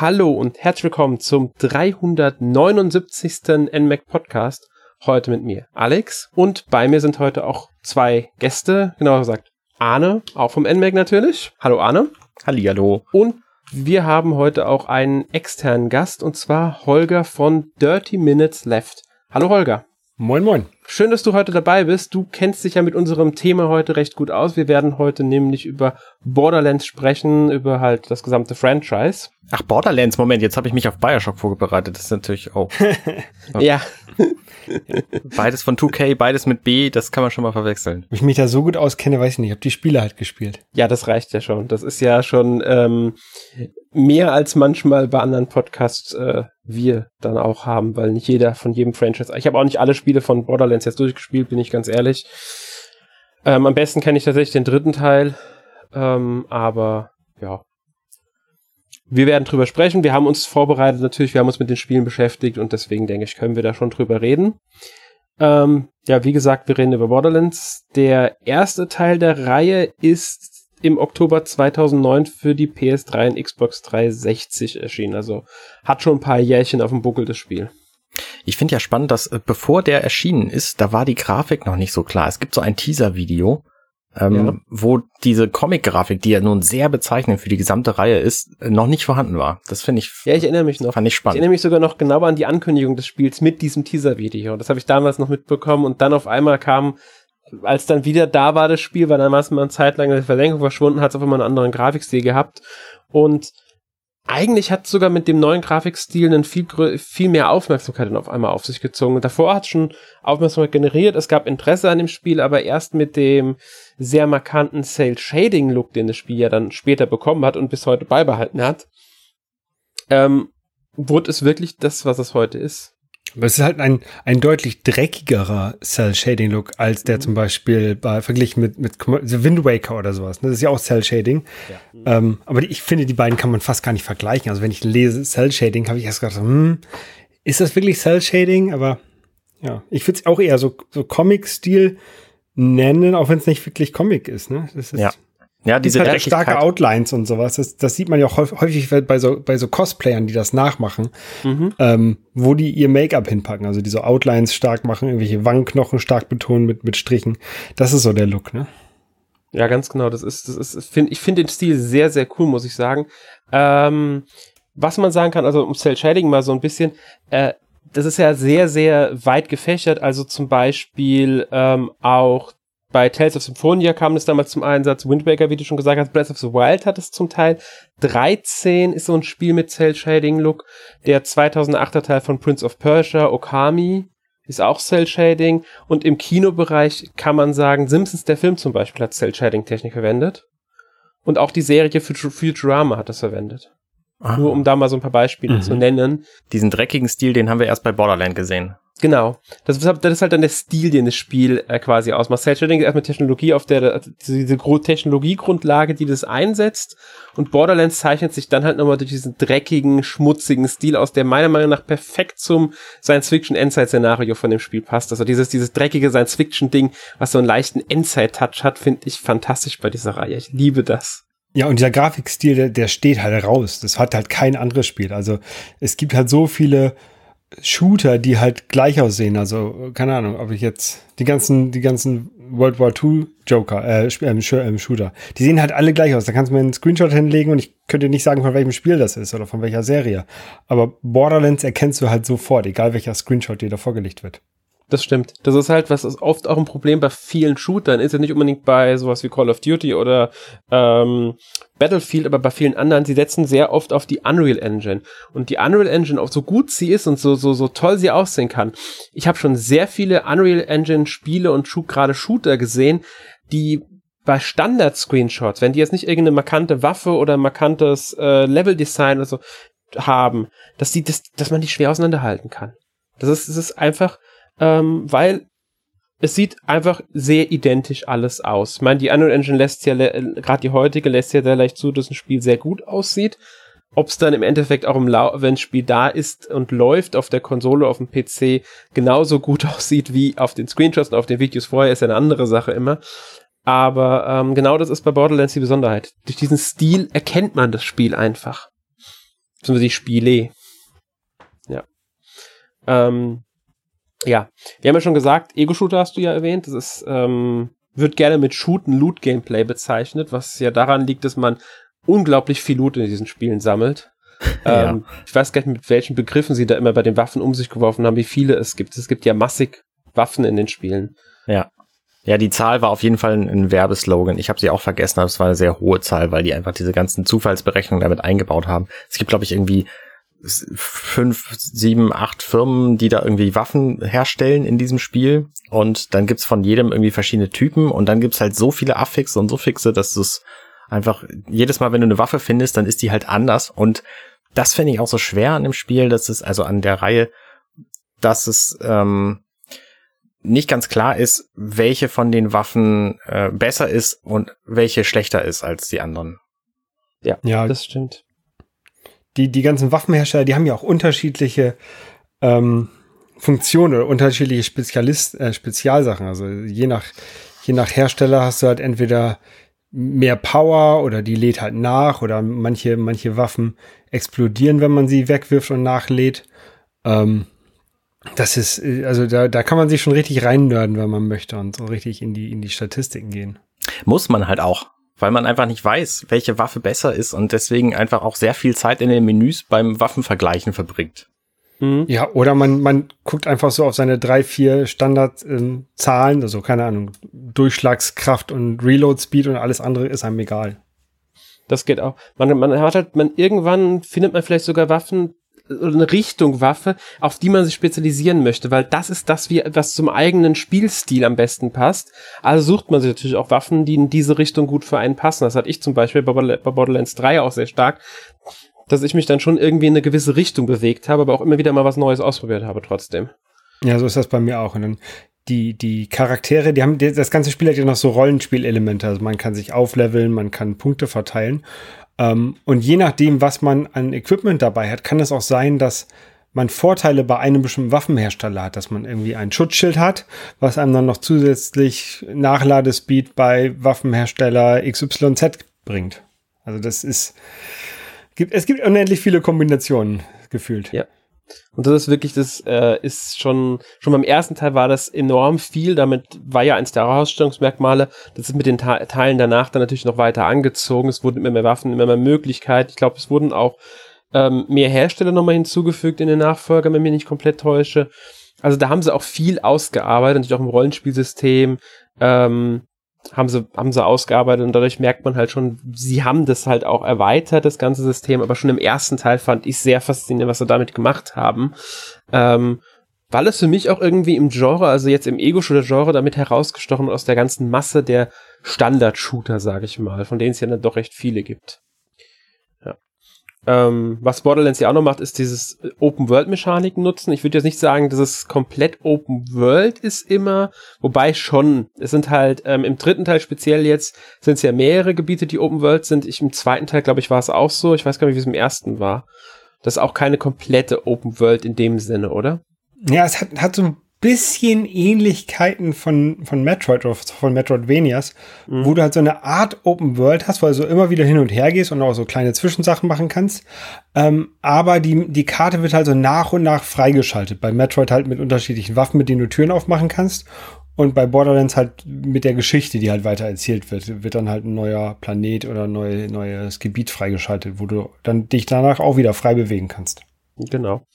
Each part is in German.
Hallo und herzlich willkommen zum 379. NMAC Podcast. Heute mit mir Alex und bei mir sind heute auch zwei Gäste, genauer gesagt Arne, auch vom NMAC natürlich. Hallo Arne. Hallihallo. Und wir haben heute auch einen externen Gast und zwar Holger von Dirty Minutes Left. Hallo Holger. Moin, moin. Schön, dass du heute dabei bist. Du kennst dich ja mit unserem Thema heute recht gut aus. Wir werden heute nämlich über Borderlands sprechen, über halt das gesamte Franchise. Ach, Borderlands, Moment, jetzt habe ich mich auf Bioshock vorbereitet. Das ist natürlich auch. Oh. ja. Beides von 2K, beides mit B, das kann man schon mal verwechseln. Ob ich mich da so gut auskenne, weiß ich nicht. Ich habe die Spiele halt gespielt. Ja, das reicht ja schon. Das ist ja schon ähm, mehr als manchmal bei anderen Podcasts äh, wir dann auch haben, weil nicht jeder von jedem Franchise. Ich habe auch nicht alle Spiele von Borderlands jetzt durchgespielt, bin ich ganz ehrlich. Ähm, am besten kenne ich tatsächlich den dritten Teil, ähm, aber ja. Wir werden drüber sprechen. Wir haben uns vorbereitet natürlich, wir haben uns mit den Spielen beschäftigt und deswegen denke ich, können wir da schon drüber reden. Ähm, ja, wie gesagt, wir reden über Borderlands. Der erste Teil der Reihe ist im Oktober 2009 für die PS3 und Xbox 360 erschienen. Also hat schon ein paar Jährchen auf dem Buckel das Spiel. Ich finde ja spannend, dass äh, bevor der erschienen ist, da war die Grafik noch nicht so klar. Es gibt so ein Teaser-Video, ähm, ja. wo diese Comic-Grafik, die ja nun sehr bezeichnend für die gesamte Reihe ist, noch nicht vorhanden war. Das finde ich. Ja, ich erinnere mich noch. Fand ich spannend. Ich erinnere mich sogar noch genau an die Ankündigung des Spiels mit diesem Teaser-Video. Das habe ich damals noch mitbekommen und dann auf einmal kam als dann wieder da war das Spiel, weil es mal eine Zeit lang in der Verlängerung verschwunden, hat es auf einmal einen anderen Grafikstil gehabt. Und eigentlich hat sogar mit dem neuen Grafikstil einen viel, viel mehr Aufmerksamkeit auf einmal auf sich gezogen. Davor hat schon Aufmerksamkeit generiert, es gab Interesse an dem Spiel, aber erst mit dem sehr markanten Cell-Shading-Look, den das Spiel ja dann später bekommen hat und bis heute beibehalten hat, ähm, wurde es wirklich das, was es heute ist. Aber es ist halt ein, ein deutlich dreckigerer Cell-Shading-Look als der mhm. zum Beispiel bei verglichen mit, mit The Wind Waker oder sowas. Ne? Das ist ja auch Cell-Shading. Ja. Ähm, aber ich finde, die beiden kann man fast gar nicht vergleichen. Also wenn ich lese Cell-Shading, habe ich erst gedacht, hm, ist das wirklich Cell-Shading? Aber ja, ich würde es auch eher so, so Comic-Stil nennen, auch wenn es nicht wirklich Comic ist. Ne? Das ist ja. Ja, diese halt starke Outlines und sowas. Das, das sieht man ja auch häufig bei so, bei so Cosplayern, die das nachmachen, mhm. ähm, wo die ihr Make-up hinpacken. Also diese Outlines stark machen, irgendwelche Wangenknochen stark betonen mit, mit Strichen. Das ist so der Look, ne? Ja, ganz genau. Das ist, das ist, find, ich finde den Stil sehr, sehr cool, muss ich sagen. Ähm, was man sagen kann, also um Cell Shading mal so ein bisschen, äh, das ist ja sehr, sehr weit gefächert. Also zum Beispiel ähm, auch bei Tales of Symphonia kam es damals zum Einsatz. Wind Waker, wie du schon gesagt hast, Breath of the Wild hat es zum Teil. 13 ist so ein Spiel mit Cell Shading Look. Der 2008er Teil von Prince of Persia, Okami, ist auch Cell Shading. Und im Kinobereich kann man sagen, Simpsons, der Film zum Beispiel, hat Cell Shading Technik verwendet. Und auch die Serie Futurama hat das verwendet. Aha. Nur um da mal so ein paar Beispiele mhm. zu nennen. Diesen dreckigen Stil, den haben wir erst bei Borderland gesehen. Genau. Das ist, das ist halt dann der Stil, den das Spiel äh, quasi ausmacht. Cell Shading ist erstmal Technologie auf der, diese Technologiegrundlage, die das einsetzt. Und Borderlands zeichnet sich dann halt nochmal durch diesen dreckigen, schmutzigen Stil aus, der meiner Meinung nach perfekt zum Science-Fiction-Endzeit-Szenario von dem Spiel passt. Also dieses, dieses dreckige Science-Fiction-Ding, was so einen leichten Endzeit-Touch hat, finde ich fantastisch bei dieser Reihe. Ich liebe das. Ja, und dieser Grafikstil, der, der steht halt raus. Das hat halt kein anderes Spiel. Also es gibt halt so viele Shooter, die halt gleich aussehen. Also, keine Ahnung, ob ich jetzt die ganzen, die ganzen World War II Joker, äh, ähm, Shooter, die sehen halt alle gleich aus. Da kannst du mir einen Screenshot hinlegen und ich könnte nicht sagen, von welchem Spiel das ist oder von welcher Serie. Aber Borderlands erkennst du halt sofort, egal welcher Screenshot dir da vorgelegt wird. Das stimmt. Das ist halt, was ist oft auch ein Problem bei vielen Shootern ist ja nicht unbedingt bei sowas wie Call of Duty oder ähm, Battlefield, aber bei vielen anderen, sie setzen sehr oft auf die Unreal Engine. Und die Unreal Engine, auch so gut sie ist und so, so, so toll sie aussehen kann. Ich habe schon sehr viele Unreal Engine Spiele und gerade Shooter gesehen, die bei Standard-Screenshots, wenn die jetzt nicht irgendeine markante Waffe oder markantes äh, Level-Design oder so haben, dass die, das, dass man die schwer auseinanderhalten kann. Das ist, das ist einfach, ähm, weil es sieht einfach sehr identisch alles aus. Ich meine, die Unreal Engine lässt ja, gerade die heutige lässt ja sehr leicht zu, dass ein Spiel sehr gut aussieht. Ob es dann im Endeffekt auch im Lau wenn das Spiel da ist und läuft auf der Konsole, auf dem PC genauso gut aussieht wie auf den Screenshots und auf den Videos vorher, ist ja eine andere Sache immer. Aber ähm, genau das ist bei Borderlands die Besonderheit. Durch diesen Stil erkennt man das Spiel einfach. beziehungsweise die Spiele. Ja. Ähm, ja, wir haben ja schon gesagt, Ego-Shooter hast du ja erwähnt. Das ist, ähm, wird gerne mit Shoot-and-Loot-Gameplay bezeichnet, was ja daran liegt, dass man unglaublich viel Loot in diesen Spielen sammelt. Ja. Ähm, ich weiß gar nicht, mit welchen Begriffen sie da immer bei den Waffen um sich geworfen haben, wie viele es gibt. Es gibt ja massig Waffen in den Spielen. Ja. Ja, die Zahl war auf jeden Fall ein, ein Werbeslogan. Ich habe sie auch vergessen, aber es war eine sehr hohe Zahl, weil die einfach diese ganzen Zufallsberechnungen damit eingebaut haben. Es gibt, glaube ich, irgendwie fünf, sieben, acht Firmen, die da irgendwie Waffen herstellen in diesem Spiel. Und dann gibt's von jedem irgendwie verschiedene Typen und dann gibt's halt so viele Affixe und Suffixe, dass es einfach jedes Mal, wenn du eine Waffe findest, dann ist die halt anders. Und das finde ich auch so schwer an dem Spiel, dass es, also an der Reihe, dass es ähm, nicht ganz klar ist, welche von den Waffen äh, besser ist und welche schlechter ist als die anderen. Ja, ja, das stimmt. Die, die ganzen Waffenhersteller, die haben ja auch unterschiedliche ähm, Funktionen oder unterschiedliche Spezialist, äh, Spezialsachen. Also je nach, je nach Hersteller hast du halt entweder mehr Power oder die lädt halt nach oder manche, manche Waffen explodieren, wenn man sie wegwirft und nachlädt. Ähm, das ist, äh, also da, da kann man sich schon richtig reinnörden, wenn man möchte und so richtig in die, in die Statistiken gehen. Muss man halt auch, weil man einfach nicht weiß, welche Waffe besser ist und deswegen einfach auch sehr viel Zeit in den Menüs beim Waffenvergleichen verbringt. Mhm. Ja, oder man, man guckt einfach so auf seine drei, vier Standardzahlen, ähm, also keine Ahnung, Durchschlagskraft und Reload Speed und alles andere ist einem egal. Das geht auch. Man, man hat halt, man irgendwann findet man vielleicht sogar Waffen, eine Richtung Waffe, auf die man sich spezialisieren möchte, weil das ist das, was zum eigenen Spielstil am besten passt. Also sucht man sich natürlich auch Waffen, die in diese Richtung gut für einen passen. Das hatte ich zum Beispiel bei Borderlands 3 auch sehr stark, dass ich mich dann schon irgendwie in eine gewisse Richtung bewegt habe, aber auch immer wieder mal was Neues ausprobiert habe trotzdem. Ja, so ist das bei mir auch. Und dann die, die Charaktere, die haben, das ganze Spiel hat ja noch so Rollenspielelemente. Also man kann sich aufleveln, man kann Punkte verteilen. Ähm, und je nachdem, was man an Equipment dabei hat, kann es auch sein, dass man Vorteile bei einem bestimmten Waffenhersteller hat, dass man irgendwie ein Schutzschild hat, was einem dann noch zusätzlich Nachladespeed bei Waffenhersteller XYZ bringt. Also das ist, gibt, es gibt unendlich viele Kombinationen gefühlt. Ja. Und das ist wirklich, das äh, ist schon, schon beim ersten Teil war das enorm viel. Damit war ja eins der Herausstellungsmerkmale. Das ist mit den Te Teilen danach dann natürlich noch weiter angezogen. Es wurden immer mehr Waffen, immer mehr Möglichkeiten. Ich glaube, es wurden auch ähm, mehr Hersteller nochmal hinzugefügt in den Nachfolger, wenn ich mich nicht komplett täusche. Also da haben sie auch viel ausgearbeitet, natürlich auch im Rollenspielsystem. Ähm, haben sie, haben sie ausgearbeitet und dadurch merkt man halt schon, sie haben das halt auch erweitert, das ganze System, aber schon im ersten Teil fand ich sehr faszinierend, was sie damit gemacht haben. Ähm, weil es für mich auch irgendwie im Genre, also jetzt im Ego-Shooter-Genre, damit herausgestochen aus der ganzen Masse der Standard-Shooter, sage ich mal, von denen es ja dann doch recht viele gibt. Ähm, was Borderlands ja auch noch macht, ist dieses Open-World-Mechaniken nutzen. Ich würde jetzt nicht sagen, dass es komplett Open-World ist immer, wobei schon. Es sind halt ähm, im dritten Teil speziell jetzt sind es ja mehrere Gebiete, die Open-World sind. Ich im zweiten Teil, glaube ich, war es auch so. Ich weiß gar nicht, wie es im ersten war. Das ist auch keine komplette Open-World in dem Sinne, oder? Ja, es hat, hat so ein bisschen Ähnlichkeiten von, von Metroid oder von Metroidvanias, mhm. wo du halt so eine Art Open World hast, wo du so immer wieder hin und her gehst und auch so kleine Zwischensachen machen kannst. Ähm, aber die, die Karte wird halt so nach und nach freigeschaltet. Bei Metroid halt mit unterschiedlichen Waffen, mit denen du Türen aufmachen kannst. Und bei Borderlands halt mit der Geschichte, die halt weiter erzählt wird, wird dann halt ein neuer Planet oder ein neue, neues Gebiet freigeschaltet, wo du dann dich danach auch wieder frei bewegen kannst. Genau.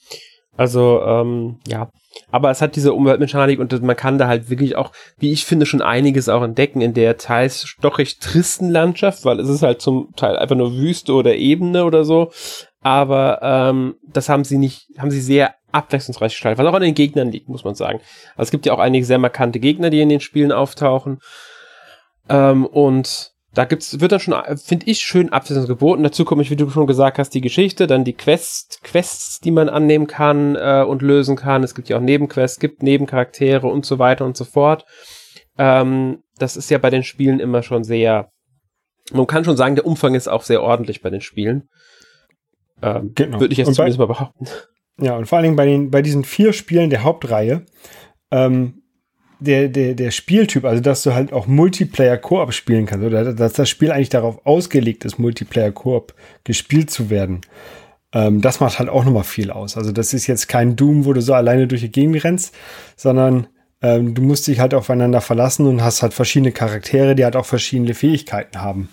Also, ähm, ja. Aber es hat diese Umweltmechanik und man kann da halt wirklich auch, wie ich finde, schon einiges auch entdecken in der teils doch recht tristen Landschaft, weil es ist halt zum Teil einfach nur Wüste oder Ebene oder so. Aber ähm, das haben sie nicht, haben sie sehr abwechslungsreich gestaltet, was auch an den Gegnern liegt, muss man sagen. Also es gibt ja auch einige sehr markante Gegner, die in den Spielen auftauchen. Ähm, und da gibt's, wird dann schon, finde ich, schön Abwechslung geboten. Dazu komme ich, wie du schon gesagt hast, die Geschichte, dann die Quest, Quests, die man annehmen kann äh, und lösen kann. Es gibt ja auch Nebenquests, gibt Nebencharaktere und so weiter und so fort. Ähm, das ist ja bei den Spielen immer schon sehr, man kann schon sagen, der Umfang ist auch sehr ordentlich bei den Spielen. Ähm, genau. Würde ich jetzt zumindest mal behaupten. Ja, und vor allen Dingen bei, den, bei diesen vier Spielen der Hauptreihe ähm, der, der, der Spieltyp, also dass du halt auch Multiplayer-Koop spielen kannst, oder dass das Spiel eigentlich darauf ausgelegt ist, Multiplayer-Koop gespielt zu werden, Ähm, das macht halt auch nochmal viel aus. Also das ist jetzt kein Doom, wo du so alleine durch die Gegend rennst, sondern ähm, du musst dich halt aufeinander verlassen und hast halt verschiedene Charaktere, die halt auch verschiedene Fähigkeiten haben.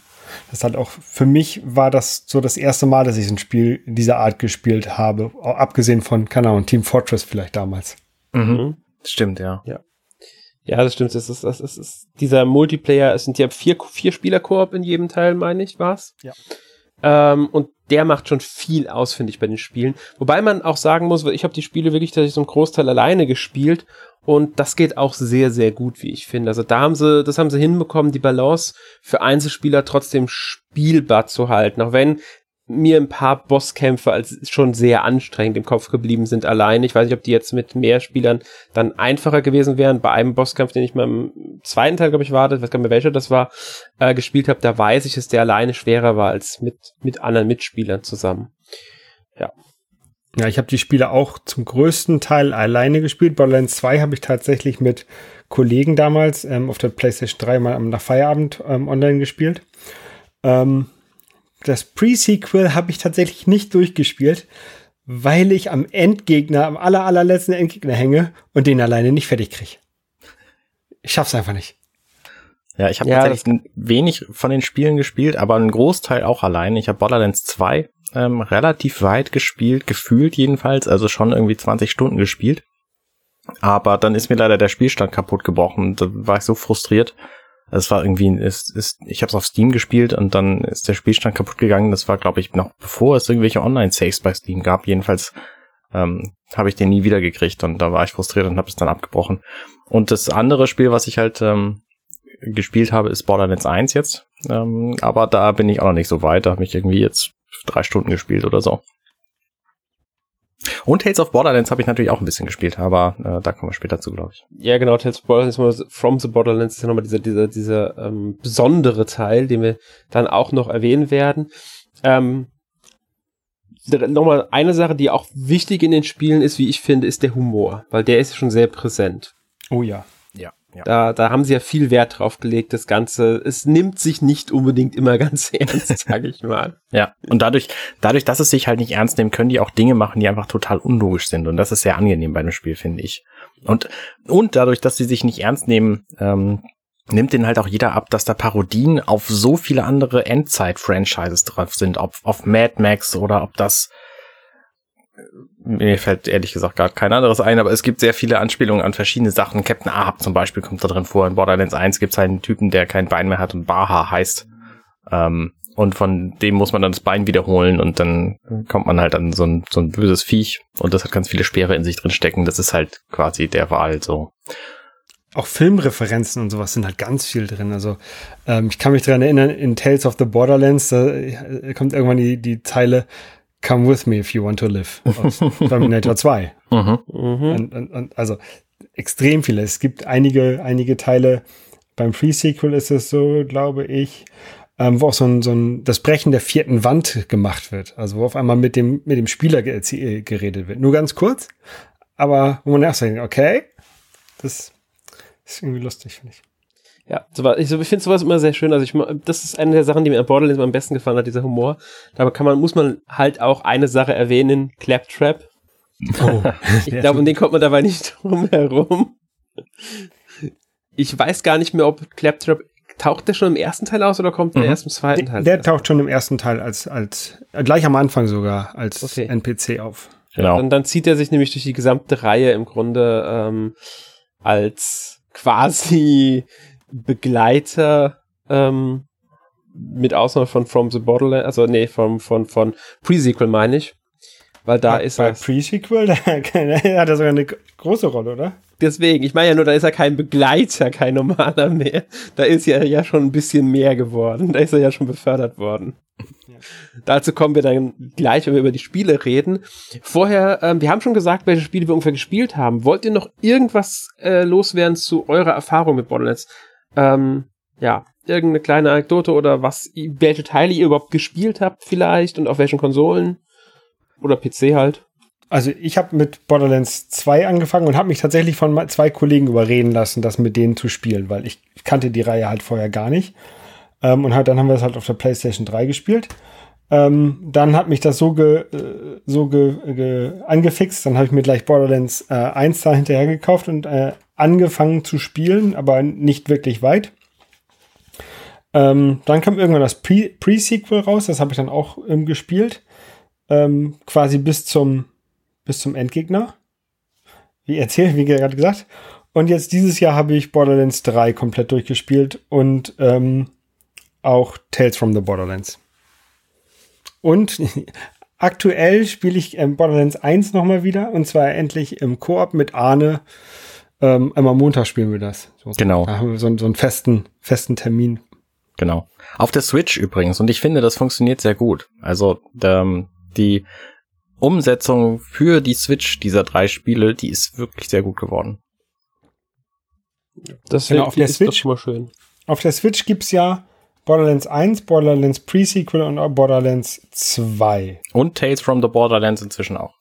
Das hat auch, für mich war das so das erste Mal, dass ich ein Spiel dieser Art gespielt habe, abgesehen von, keine Ahnung, Team Fortress vielleicht damals. Mhm. mhm. Stimmt, ja. Ja. Ja, das stimmt. Das ist, das ist, das ist dieser Multiplayer, es sind ja vier, vier Spieler-Koop in jedem Teil, meine ich, war's. Ja. Ähm, und der macht schon viel aus, finde ich, bei den Spielen. Wobei man auch sagen muss, ich habe die Spiele wirklich tatsächlich so einen Großteil alleine gespielt und das geht auch sehr, sehr gut, wie ich finde. Also da haben sie, das haben sie hinbekommen, die Balance für Einzelspieler trotzdem spielbar zu halten. Auch wenn mir ein paar Bosskämpfe als schon sehr anstrengend im Kopf geblieben sind allein. Ich weiß nicht, ob die jetzt mit mehr Spielern dann einfacher gewesen wären. Bei einem Bosskampf, den ich mal im zweiten Teil, glaube ich, war, ich weiß gar nicht mehr welcher das war, äh, gespielt habe, da weiß ich, dass der alleine schwerer war als mit, mit anderen Mitspielern zusammen. Ja. Ja, ich habe die Spiele auch zum größten Teil alleine gespielt. Borderlands 2 habe ich tatsächlich mit Kollegen damals ähm, auf der PlayStation 3 mal nach Feierabend ähm, online gespielt. Ähm, das Pre-Sequel habe ich tatsächlich nicht durchgespielt, weil ich am Endgegner, am aller, allerletzten Endgegner hänge und den alleine nicht fertig kriege. Ich schaff's einfach nicht. Ja, ich habe ja, tatsächlich wenig von den Spielen gespielt, aber einen Großteil auch allein. Ich habe Borderlands 2 ähm, relativ weit gespielt, gefühlt jedenfalls, also schon irgendwie 20 Stunden gespielt. Aber dann ist mir leider der Spielstand kaputt gebrochen. Da war ich so frustriert. Es war irgendwie, ist, ist, ich habe es auf Steam gespielt und dann ist der Spielstand kaputt gegangen. Das war, glaube ich, noch bevor es irgendwelche Online-Saves bei Steam gab. Jedenfalls ähm, habe ich den nie wieder gekriegt und da war ich frustriert und habe es dann abgebrochen. Und das andere Spiel, was ich halt ähm, gespielt habe, ist Borderlands 1 jetzt. Ähm, aber da bin ich auch noch nicht so weit. Da habe ich irgendwie jetzt drei Stunden gespielt oder so. Und Tales of Borderlands habe ich natürlich auch ein bisschen gespielt, aber äh, da kommen wir später zu, glaube ich. Ja, genau, Tales of Borderlands, From the Borderlands ist ja nochmal dieser, dieser, dieser ähm, besondere Teil, den wir dann auch noch erwähnen werden. Ähm, nochmal eine Sache, die auch wichtig in den Spielen ist, wie ich finde, ist der Humor, weil der ist schon sehr präsent. Oh ja. Ja. Da, da haben sie ja viel Wert drauf gelegt, das Ganze. Es nimmt sich nicht unbedingt immer ganz ernst, sage ich mal. Ja, und dadurch, dadurch, dass es sich halt nicht ernst nehmen, können die auch Dinge machen, die einfach total unlogisch sind. Und das ist sehr angenehm bei einem Spiel, finde ich. Und, und dadurch, dass sie sich nicht ernst nehmen, ähm, nimmt den halt auch jeder ab, dass da Parodien auf so viele andere Endzeit-Franchises drauf sind, ob auf Mad Max oder ob das mir fällt ehrlich gesagt gar kein anderes ein, aber es gibt sehr viele Anspielungen an verschiedene Sachen. Captain Ahab zum Beispiel kommt da drin vor. In Borderlands 1 gibt es einen Typen, der kein Bein mehr hat und Baha heißt. Ähm, und von dem muss man dann das Bein wiederholen und dann kommt man halt an so ein, so ein böses Viech und das hat ganz viele Speere in sich drin stecken. Das ist halt quasi der Wahl so. Auch Filmreferenzen und sowas sind halt ganz viel drin. Also ähm, ich kann mich daran erinnern, in Tales of the Borderlands, da kommt irgendwann die, die Zeile, Come with me if you want to live aus Terminator 2. Mhm. Und, und, und, also extrem viele. Es gibt einige, einige Teile. Beim Pre-Sequel ist es so, glaube ich, ähm, wo auch so ein, so ein das Brechen der vierten Wand gemacht wird. Also wo auf einmal mit dem, mit dem Spieler geredet wird. Nur ganz kurz, aber wo man erst denkt, okay, das ist irgendwie lustig, finde ich. Ja, ich, ich finde sowas immer sehr schön. Also ich, das ist eine der Sachen, die mir an Borderlands am besten gefallen hat, dieser Humor. Da kann man, muss man halt auch eine Sache erwähnen, Claptrap. Oh, ich glaube, um den kommt man dabei nicht drum herum. Ich weiß gar nicht mehr, ob Claptrap taucht der schon im ersten Teil aus oder kommt der mhm. erst im zweiten Teil? Der, der taucht schon im ersten Teil als, als, gleich am Anfang sogar als okay. NPC auf. Genau. Und dann zieht er sich nämlich durch die gesamte Reihe im Grunde ähm, als quasi Begleiter ähm, mit Ausnahme von From the Borderlands, also nee, von, von, von Pre-Sequel meine ich. Weil da ja, ist er. Pre-Sequel, da hat er sogar eine große Rolle, oder? Deswegen, ich meine ja nur, da ist er kein Begleiter, kein normaler mehr. Da ist er ja schon ein bisschen mehr geworden. Da ist er ja schon befördert worden. Ja. Dazu kommen wir dann gleich, wenn wir über die Spiele reden. Vorher, ähm, wir haben schon gesagt, welche Spiele wir ungefähr gespielt haben. Wollt ihr noch irgendwas äh, loswerden zu eurer Erfahrung mit Borderlands? Ähm, ja, irgendeine kleine Anekdote oder was, welche Teile ihr überhaupt gespielt habt vielleicht und auf welchen Konsolen oder PC halt. Also ich habe mit Borderlands 2 angefangen und habe mich tatsächlich von zwei Kollegen überreden lassen, das mit denen zu spielen, weil ich kannte die Reihe halt vorher gar nicht. Ähm, und halt, dann haben wir es halt auf der PlayStation 3 gespielt. Ähm, dann hat mich das so, ge, äh, so ge, ge, angefixt, dann habe ich mir gleich Borderlands äh, 1 da hinterher gekauft und äh, angefangen zu spielen, aber nicht wirklich weit. Ähm, dann kam irgendwann das Pre-Sequel raus, das habe ich dann auch ähm, gespielt. Ähm, quasi bis zum, bis zum Endgegner. Wie erzählt, wie gerade gesagt. Und jetzt dieses Jahr habe ich Borderlands 3 komplett durchgespielt und ähm, auch Tales from the Borderlands. Und aktuell spiele ich ähm, Borderlands 1 nochmal wieder und zwar endlich im Koop mit Arne. Ähm, einmal Montag spielen wir das. So, genau. Da haben wir so, so einen festen, festen Termin. Genau. Auf der Switch übrigens. Und ich finde, das funktioniert sehr gut. Also ähm, die Umsetzung für die Switch dieser drei Spiele, die ist wirklich sehr gut geworden. Das genau, auf der Switch, schon mal schön. Auf der Switch gibt's ja Borderlands 1, Borderlands Pre-Sequel und Borderlands 2. Und Tales from the Borderlands inzwischen auch.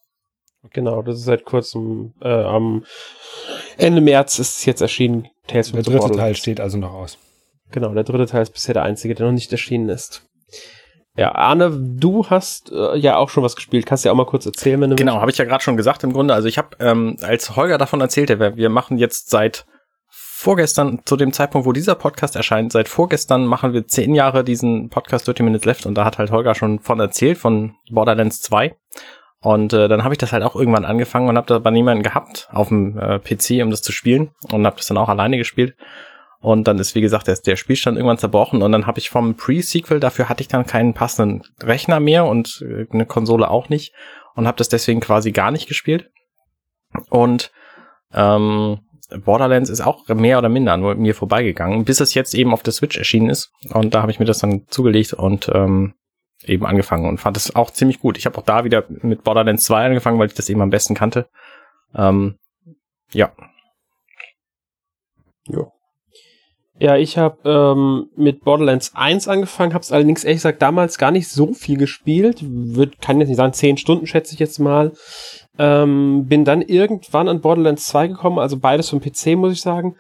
Genau, das ist seit kurzem äh, am Ende März ist es jetzt erschienen. Tales from der the dritte Borderlands. Teil steht also noch aus. Genau, der dritte Teil ist bisher der einzige, der noch nicht erschienen ist. Ja, Arne, du hast äh, ja auch schon was gespielt. Kannst du ja auch mal kurz erzählen, wenn du Genau, habe ich ja gerade schon gesagt im Grunde. Also ich habe, ähm, als Holger davon erzählte, wir machen jetzt seit vorgestern, zu dem Zeitpunkt, wo dieser Podcast erscheint, seit vorgestern machen wir zehn Jahre diesen Podcast 30 Minutes Left und da hat halt Holger schon von erzählt, von Borderlands 2. Und äh, dann habe ich das halt auch irgendwann angefangen und habe da aber niemanden gehabt auf dem äh, PC, um das zu spielen und habe das dann auch alleine gespielt. Und dann ist, wie gesagt, der, der Spielstand irgendwann zerbrochen und dann habe ich vom Pre-Sequel, dafür hatte ich dann keinen passenden Rechner mehr und äh, eine Konsole auch nicht und habe das deswegen quasi gar nicht gespielt. Und ähm, Borderlands ist auch mehr oder minder an mir vorbeigegangen, bis es jetzt eben auf der Switch erschienen ist. Und da habe ich mir das dann zugelegt und ähm, eben angefangen und fand es auch ziemlich gut. Ich habe auch da wieder mit Borderlands 2 angefangen, weil ich das eben am besten kannte. Ähm, ja. Ja. Ja, ich habe ähm, mit Borderlands 1 angefangen, habe es allerdings ehrlich gesagt damals gar nicht so viel gespielt. Wird, kann jetzt nicht sagen, 10 Stunden schätze ich jetzt mal. Ähm, bin dann irgendwann an Borderlands 2 gekommen, also beides vom PC, muss ich sagen.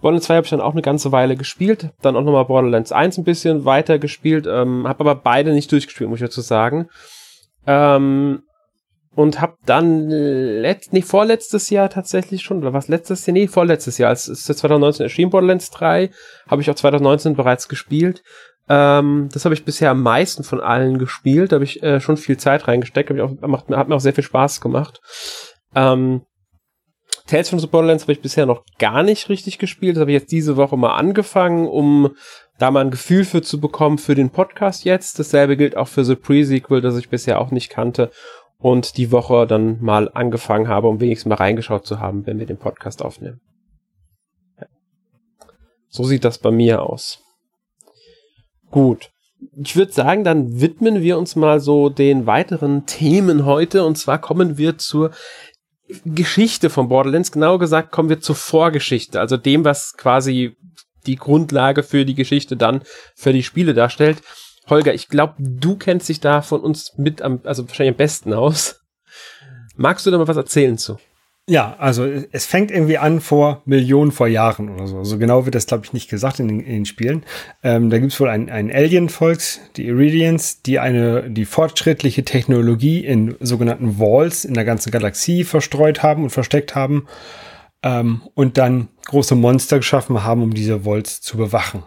Borderlands 2 habe ich dann auch eine ganze Weile gespielt, dann auch nochmal Borderlands 1 ein bisschen weiter gespielt, ähm, habe aber beide nicht durchgespielt, muss ich dazu sagen. Ähm, und habe dann letzt, nee, vorletztes Jahr tatsächlich schon, oder was letztes Jahr? Nee, vorletztes Jahr, als es 2019 erschien, Borderlands 3, habe ich auch 2019 bereits gespielt. Ähm, das habe ich bisher am meisten von allen gespielt. Da habe ich äh, schon viel Zeit reingesteckt. Hab ich auch, macht, hat mir auch sehr viel Spaß gemacht. Ähm, Tales from the Borderlands habe ich bisher noch gar nicht richtig gespielt. Das habe ich jetzt diese Woche mal angefangen, um da mal ein Gefühl für zu bekommen für den Podcast jetzt. Dasselbe gilt auch für The Pre-Sequel, das ich bisher auch nicht kannte. Und die Woche dann mal angefangen habe, um wenigstens mal reingeschaut zu haben, wenn wir den Podcast aufnehmen. So sieht das bei mir aus. Gut. Ich würde sagen, dann widmen wir uns mal so den weiteren Themen heute. Und zwar kommen wir zur Geschichte von Borderlands. Genau gesagt kommen wir zur Vorgeschichte, also dem, was quasi die Grundlage für die Geschichte dann für die Spiele darstellt. Holger, ich glaube, du kennst dich da von uns mit am, also wahrscheinlich am besten aus. Magst du da mal was erzählen zu? Ja, also es fängt irgendwie an vor Millionen vor Jahren oder so. So genau wird das, glaube ich, nicht gesagt in den, in den Spielen. Ähm, da gibt es wohl ein, ein Alien-Volks, die Iridians, die eine die fortschrittliche Technologie in sogenannten Walls in der ganzen Galaxie verstreut haben und versteckt haben ähm, und dann große Monster geschaffen haben, um diese Walls zu bewachen.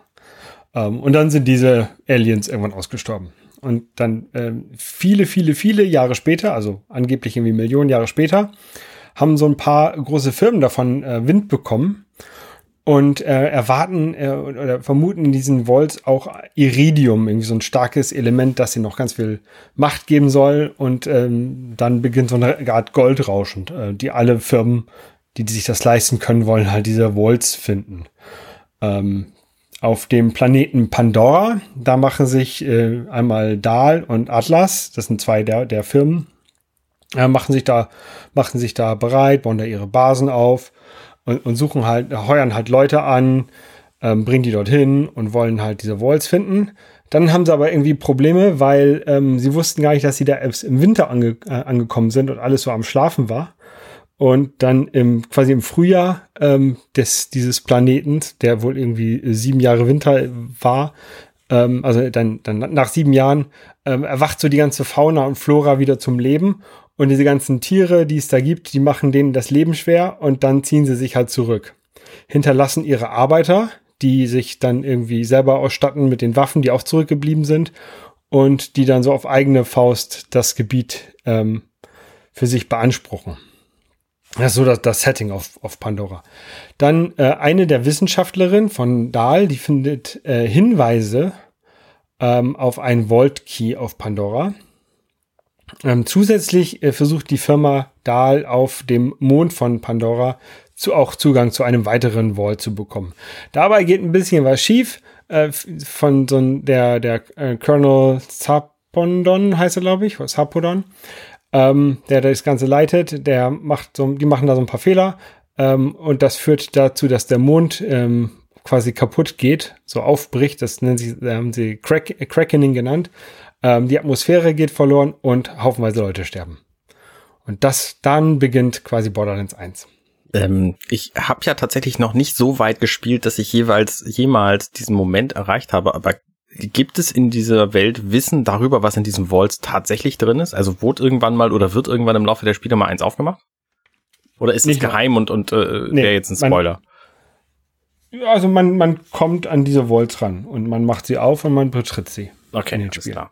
Ähm, und dann sind diese Aliens irgendwann ausgestorben. Und dann ähm, viele, viele, viele Jahre später, also angeblich irgendwie Millionen Jahre später, haben so ein paar große Firmen davon äh, Wind bekommen und äh, erwarten äh, oder vermuten in diesen Vaults auch Iridium, irgendwie so ein starkes Element, das ihnen noch ganz viel Macht geben soll. Und ähm, dann beginnt so eine Art Goldrausch und äh, die alle Firmen, die, die sich das leisten können, wollen halt diese Vaults finden. Ähm, auf dem Planeten Pandora, da machen sich äh, einmal Dahl und Atlas, das sind zwei der, der Firmen, äh, machen sich da, machen sich da bereit, bauen da ihre Basen auf und, und suchen halt, heuern halt Leute an, ähm, bringen die dorthin und wollen halt diese Walls finden. Dann haben sie aber irgendwie Probleme, weil ähm, sie wussten gar nicht, dass sie da im Winter ange äh, angekommen sind und alles so am Schlafen war. Und dann im, quasi im Frühjahr ähm, des, dieses Planetens, der wohl irgendwie sieben Jahre Winter war, ähm, also dann, dann nach sieben Jahren, ähm, erwacht so die ganze Fauna und Flora wieder zum Leben. Und diese ganzen Tiere, die es da gibt, die machen denen das Leben schwer und dann ziehen sie sich halt zurück. Hinterlassen ihre Arbeiter, die sich dann irgendwie selber ausstatten mit den Waffen, die auch zurückgeblieben sind und die dann so auf eigene Faust das Gebiet ähm, für sich beanspruchen. Das ist so das, das Setting auf, auf Pandora. Dann äh, eine der Wissenschaftlerinnen von Dahl, die findet äh, Hinweise ähm, auf einen Vault Key auf Pandora. Ähm, zusätzlich äh, versucht die Firma Dahl auf dem Mond von Pandora zu, auch Zugang zu einem weiteren Vault zu bekommen. Dabei geht ein bisschen was schief. Äh, von so der, der äh, Colonel Sapondon heißt er, glaube ich, Sapodon ähm, der das Ganze leitet, der macht so, die machen da so ein paar Fehler ähm, und das führt dazu, dass der Mond ähm, quasi kaputt geht, so aufbricht. Das nennen sie, haben sie Crack, Crackening genannt. Ähm, die Atmosphäre geht verloren und haufenweise Leute sterben. Und das dann beginnt quasi Borderlands 1. Ähm, ich habe ja tatsächlich noch nicht so weit gespielt, dass ich jeweils jemals diesen Moment erreicht habe, aber Gibt es in dieser Welt Wissen darüber, was in diesem Vault tatsächlich drin ist? Also wurde irgendwann mal oder wird irgendwann im Laufe der Spiele mal eins aufgemacht? Oder ist es geheim und, und äh, nee, wäre jetzt ein Spoiler? Man, also man, man kommt an diese Vaults ran und man macht sie auf und man betritt sie. Okay, den Spiel. klar.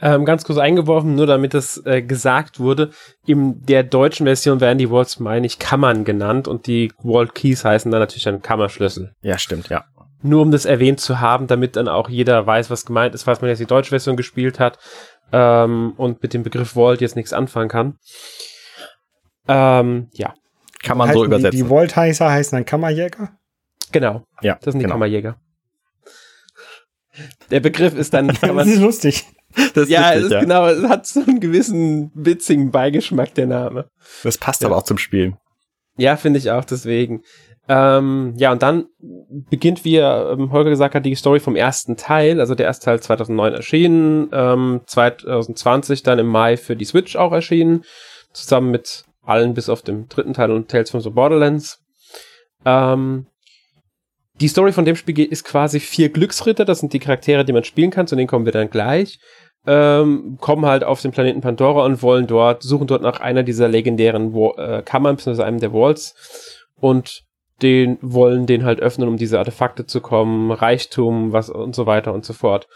Ähm, ganz kurz eingeworfen, nur damit es äh, gesagt wurde. In der deutschen Version werden die Vaults, meine ich, Kammern genannt und die Vault Keys heißen dann natürlich dann Kammerschlüssel. Ja, stimmt, ja nur um das erwähnt zu haben, damit dann auch jeder weiß, was gemeint ist, falls man jetzt die deutsche Version gespielt hat ähm, und mit dem Begriff Vault jetzt nichts anfangen kann. Ähm, ja. Kann man so übersetzen. Die, die Vault-Heißer heißen dann Kammerjäger? Genau. Ja. Das sind die genau. Kammerjäger. Der Begriff ist dann. Das ist lustig. Das ja, es ist ja. genau, es hat so einen gewissen witzigen Beigeschmack, der Name. Das passt ja. aber auch zum Spiel. Ja, finde ich auch, deswegen. Ähm, ja, und dann beginnt, wie ähm, Holger gesagt hat, die Story vom ersten Teil. Also der erste Teil 2009 erschienen, ähm, 2020 dann im Mai für die Switch auch erschienen, zusammen mit allen bis auf dem dritten Teil und Tales from the Borderlands. Ähm, die Story von dem Spiel ist quasi vier Glücksritter, das sind die Charaktere, die man spielen kann, zu denen kommen wir dann gleich. Ähm, kommen halt auf den Planeten Pandora und wollen dort, suchen dort nach einer dieser legendären Wo äh, Kammern, beziehungsweise einem der Walls und den wollen den halt öffnen, um diese Artefakte zu kommen, Reichtum, was und so weiter und so fort.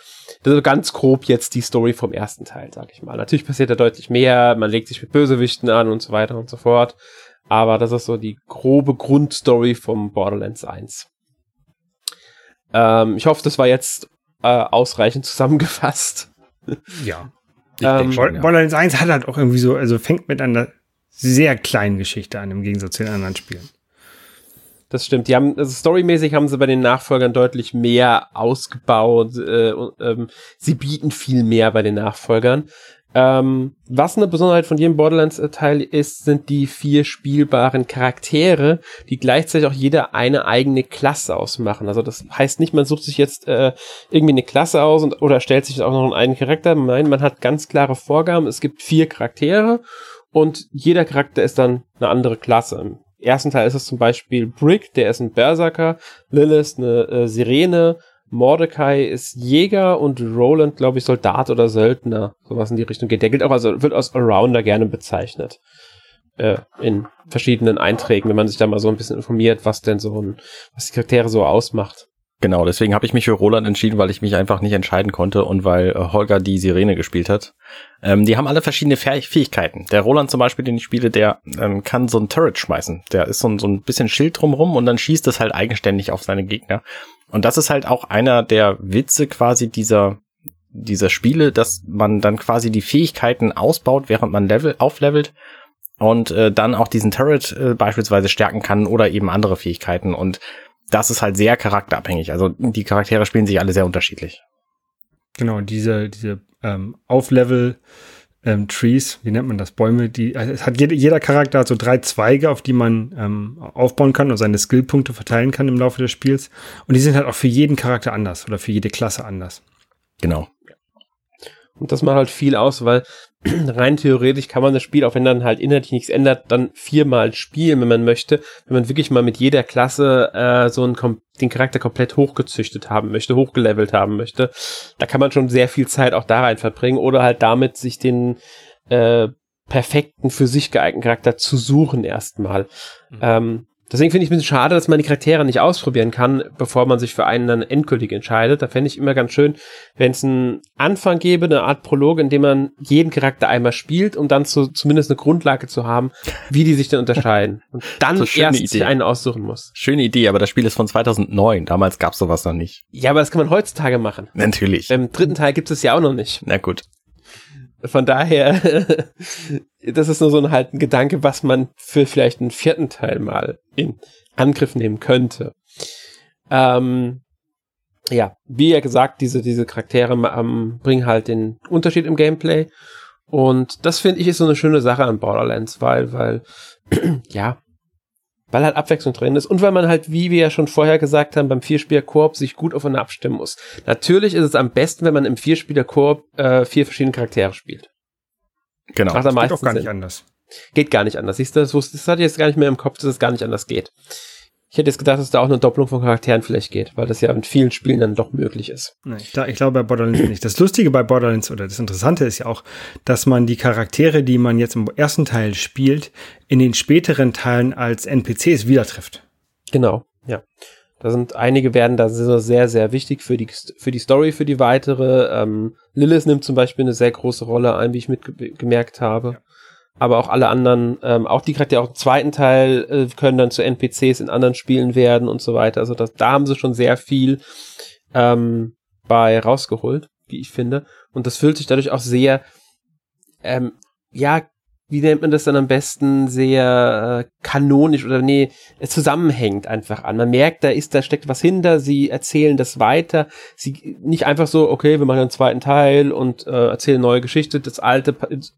Das ist ganz grob jetzt die Story vom ersten Teil, sag ich mal. Natürlich passiert da deutlich mehr, man legt sich mit Bösewichten an und so weiter und so fort. Aber das ist so die grobe Grundstory vom Borderlands 1. Ähm, ich hoffe, das war jetzt äh, ausreichend zusammengefasst. Ja. Ähm, Borderlands 1 hat halt auch irgendwie so, also fängt mit einer sehr kleinen Geschichte an, im Gegensatz zu den anderen Spielen das stimmt. Die haben, also storymäßig haben sie bei den Nachfolgern deutlich mehr ausgebaut. Äh, ähm, sie bieten viel mehr bei den Nachfolgern. Ähm, was eine Besonderheit von jedem Borderlands-Teil ist, sind die vier spielbaren Charaktere, die gleichzeitig auch jeder eine eigene Klasse ausmachen. Also das heißt nicht, man sucht sich jetzt äh, irgendwie eine Klasse aus und, oder stellt sich auch noch einen eigenen Charakter. Nein, man hat ganz klare Vorgaben. Es gibt vier Charaktere und jeder Charakter ist dann eine andere Klasse ersten Teil ist es zum Beispiel Brick, der ist ein Berserker, Lilith eine äh, Sirene, Mordecai ist Jäger und Roland, glaube ich, Soldat oder Söldner. Sowas in die Richtung geht. Der gilt auch, also wird als Allrounder gerne bezeichnet. Äh, in verschiedenen Einträgen, wenn man sich da mal so ein bisschen informiert, was denn so ein, was die Charaktere so ausmacht. Genau, deswegen habe ich mich für Roland entschieden, weil ich mich einfach nicht entscheiden konnte und weil äh, Holger die Sirene gespielt hat. Ähm, die haben alle verschiedene Fäh Fähigkeiten. Der Roland zum Beispiel, den ich spiele, der ähm, kann so ein Turret schmeißen. Der ist so ein, so ein bisschen Schild drumrum und dann schießt es halt eigenständig auf seine Gegner. Und das ist halt auch einer der Witze quasi dieser dieser Spiele, dass man dann quasi die Fähigkeiten ausbaut, während man Level auflevelt und äh, dann auch diesen Turret äh, beispielsweise stärken kann oder eben andere Fähigkeiten und das ist halt sehr charakterabhängig. Also die Charaktere spielen sich alle sehr unterschiedlich. Genau, diese, diese ähm, Auflevel ähm, Trees, wie nennt man das? Bäume, die also es hat jeder, jeder Charakter hat so drei Zweige, auf die man ähm, aufbauen kann und seine Skillpunkte verteilen kann im Laufe des Spiels. Und die sind halt auch für jeden Charakter anders oder für jede Klasse anders. Genau. Und das macht halt viel aus, weil rein theoretisch kann man das Spiel, auch wenn dann halt inhaltlich nichts ändert, dann viermal spielen, wenn man möchte. Wenn man wirklich mal mit jeder Klasse äh, so einen, den Charakter komplett hochgezüchtet haben möchte, hochgelevelt haben möchte, da kann man schon sehr viel Zeit auch da rein verbringen oder halt damit sich den äh, perfekten, für sich geeigneten Charakter zu suchen erstmal. Mhm. Ähm, Deswegen finde ich es ein bisschen schade, dass man die Charaktere nicht ausprobieren kann, bevor man sich für einen dann endgültig entscheidet. Da fände ich immer ganz schön, wenn es einen Anfang gäbe, eine Art Prolog, in dem man jeden Charakter einmal spielt, um dann zu, zumindest eine Grundlage zu haben, wie die sich denn unterscheiden. Und dann so erst Idee. sich einen aussuchen muss. Schöne Idee, aber das Spiel ist von 2009. Damals gab es sowas noch nicht. Ja, aber das kann man heutzutage machen. Natürlich. Im dritten Teil gibt es ja auch noch nicht. Na gut. Von daher, das ist nur so ein halt ein Gedanke, was man für vielleicht einen vierten Teil mal in Angriff nehmen könnte. Ähm, ja, wie ja gesagt, diese, diese Charaktere ähm, bringen halt den Unterschied im Gameplay. Und das finde ich ist so eine schöne Sache an Borderlands, weil, weil, ja, weil halt Abwechslung drin ist und weil man halt, wie wir ja schon vorher gesagt haben, beim Vierspieler-Koop sich gut aufeinander abstimmen muss. Natürlich ist es am besten, wenn man im Vierspieler-Koop äh, vier verschiedene Charaktere spielt. Genau, das geht auch gar nicht anders. Geht gar nicht anders. Siehst du, das, das hatte ich jetzt gar nicht mehr im Kopf, dass es gar nicht anders geht. Ich hätte jetzt gedacht, dass da auch eine Doppelung von Charakteren vielleicht geht, weil das ja in vielen Spielen dann doch möglich ist. Ich, ich glaube bei Borderlands nicht. Das Lustige bei Borderlands oder das Interessante ist ja auch, dass man die Charaktere, die man jetzt im ersten Teil spielt, in den späteren Teilen als NPCs wieder trifft. Genau, ja. Da sind einige werden da sehr, sehr wichtig für die, für die Story, für die weitere. Ähm, Lilith nimmt zum Beispiel eine sehr große Rolle ein, wie ich mitgemerkt habe. Ja aber auch alle anderen, ähm, auch die Charaktere auch im zweiten Teil äh, können dann zu NPCs in anderen Spielen werden und so weiter. Also das, da haben sie schon sehr viel ähm, bei rausgeholt, wie ich finde. Und das fühlt sich dadurch auch sehr, ähm, ja, wie nennt man das dann am besten, sehr äh, kanonisch oder nee, es zusammenhängt einfach an. Man merkt, da ist, da steckt was hinter, sie erzählen das weiter. Sie nicht einfach so, okay, wir machen einen zweiten Teil und äh, erzählen neue Geschichte, das alte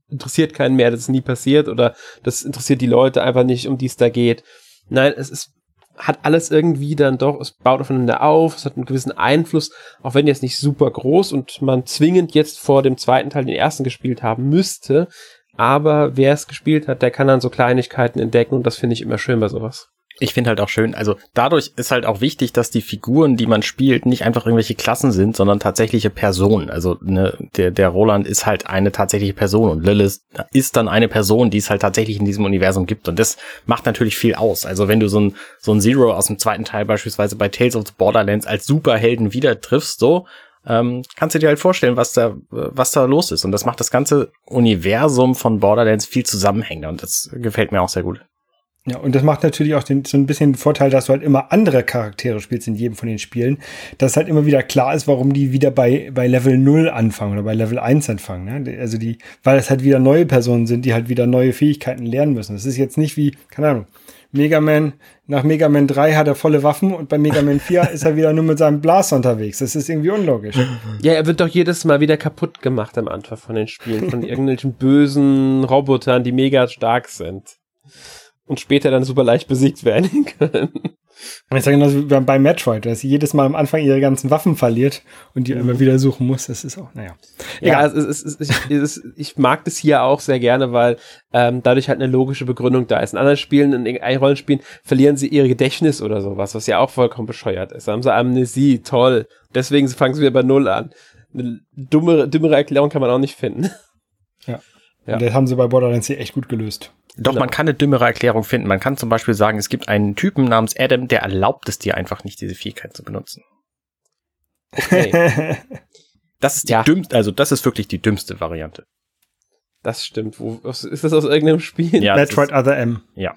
interessiert keinen mehr, das ist nie passiert oder das interessiert die Leute einfach nicht, um die es da geht. Nein, es ist hat alles irgendwie dann doch, es baut aufeinander auf, es hat einen gewissen Einfluss, auch wenn jetzt nicht super groß und man zwingend jetzt vor dem zweiten Teil den ersten gespielt haben müsste, aber wer es gespielt hat, der kann dann so Kleinigkeiten entdecken und das finde ich immer schön bei sowas. Ich finde halt auch schön, also dadurch ist halt auch wichtig, dass die Figuren, die man spielt, nicht einfach irgendwelche Klassen sind, sondern tatsächliche Personen. Also ne, der, der Roland ist halt eine tatsächliche Person und Lilith ist dann eine Person, die es halt tatsächlich in diesem Universum gibt. Und das macht natürlich viel aus. Also wenn du so ein, so ein Zero aus dem zweiten Teil beispielsweise bei Tales of the Borderlands als Superhelden wieder triffst, so, ähm, kannst du dir halt vorstellen, was da, was da los ist. Und das macht das ganze Universum von Borderlands viel zusammenhängender und das gefällt mir auch sehr gut. Ja, und das macht natürlich auch den, so ein bisschen den Vorteil, dass du halt immer andere Charaktere spielst in jedem von den Spielen, dass halt immer wieder klar ist, warum die wieder bei, bei Level 0 anfangen oder bei Level 1 anfangen. Ne? Also die, weil es halt wieder neue Personen sind, die halt wieder neue Fähigkeiten lernen müssen. Das ist jetzt nicht wie, keine Ahnung, Mega Man, nach Mega Man 3 hat er volle Waffen und bei Mega Man 4 ist er wieder nur mit seinem Blaster unterwegs. Das ist irgendwie unlogisch. Ja, er wird doch jedes Mal wieder kaputt gemacht am Anfang von den Spielen, von irgendwelchen bösen Robotern, die mega stark sind. Und später dann super leicht besiegt werden können. Ich sage genauso wie bei Metroid, dass sie jedes Mal am Anfang ihre ganzen Waffen verliert und die immer wieder suchen muss. Das ist auch, naja. Ja, es ist, es ist, ich, es ist, ich mag das hier auch sehr gerne, weil ähm, dadurch halt eine logische Begründung da ist. In anderen Spielen, in irgendeinen Rollenspielen, verlieren sie ihr Gedächtnis oder sowas, was ja auch vollkommen bescheuert ist. Da haben sie Amnesie, toll. Deswegen fangen sie wieder bei Null an. Eine dumme, dümmere Erklärung kann man auch nicht finden. Ja. ja. Und das haben sie bei Borderlands hier echt gut gelöst. Doch, genau. man kann eine dümmere Erklärung finden. Man kann zum Beispiel sagen, es gibt einen Typen namens Adam, der erlaubt es dir einfach nicht, diese Fähigkeit zu benutzen. Okay. das ist die ja. dümmste, also das ist wirklich die dümmste Variante. Das stimmt. Wo, ist das aus irgendeinem Spiel? Ja, Metroid Other M. Ja.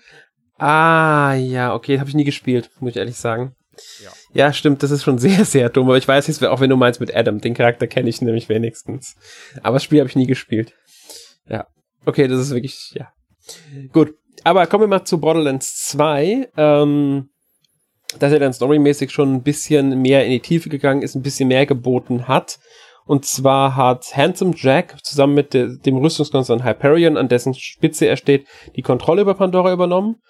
Ah, ja, okay, habe ich nie gespielt, muss ich ehrlich sagen. Ja. ja, stimmt, das ist schon sehr, sehr dumm. Aber ich weiß jetzt, auch wenn du meinst mit Adam, den Charakter kenne ich nämlich wenigstens. Aber das Spiel habe ich nie gespielt. Ja. Okay, das ist wirklich, ja, Gut, aber kommen wir mal zu Borderlands 2. Ähm, dass er dann storymäßig schon ein bisschen mehr in die Tiefe gegangen ist, ein bisschen mehr geboten hat. Und zwar hat Handsome Jack zusammen mit de dem Rüstungskonzern Hyperion, an dessen Spitze er steht, die Kontrolle über Pandora übernommen.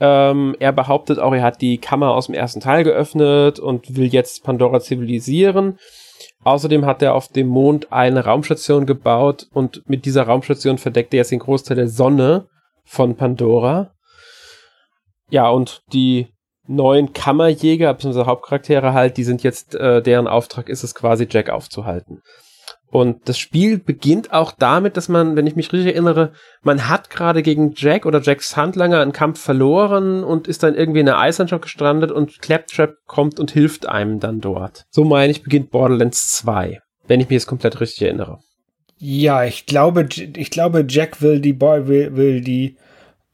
Ähm, er behauptet auch, er hat die Kammer aus dem ersten Teil geöffnet und will jetzt Pandora zivilisieren. Außerdem hat er auf dem Mond eine Raumstation gebaut und mit dieser Raumstation verdeckt er jetzt den Großteil der Sonne von Pandora. Ja, und die neuen Kammerjäger, bzw. Hauptcharaktere halt, die sind jetzt, äh, deren Auftrag ist es quasi, Jack aufzuhalten. Und das Spiel beginnt auch damit, dass man, wenn ich mich richtig erinnere, man hat gerade gegen Jack oder Jacks Handlanger einen Kampf verloren und ist dann irgendwie in der Eislandschaft gestrandet und Claptrap kommt und hilft einem dann dort. So meine ich, beginnt Borderlands 2, wenn ich mich jetzt komplett richtig erinnere. Ja, ich glaube, ich glaube, Jack will die Boy, will, will die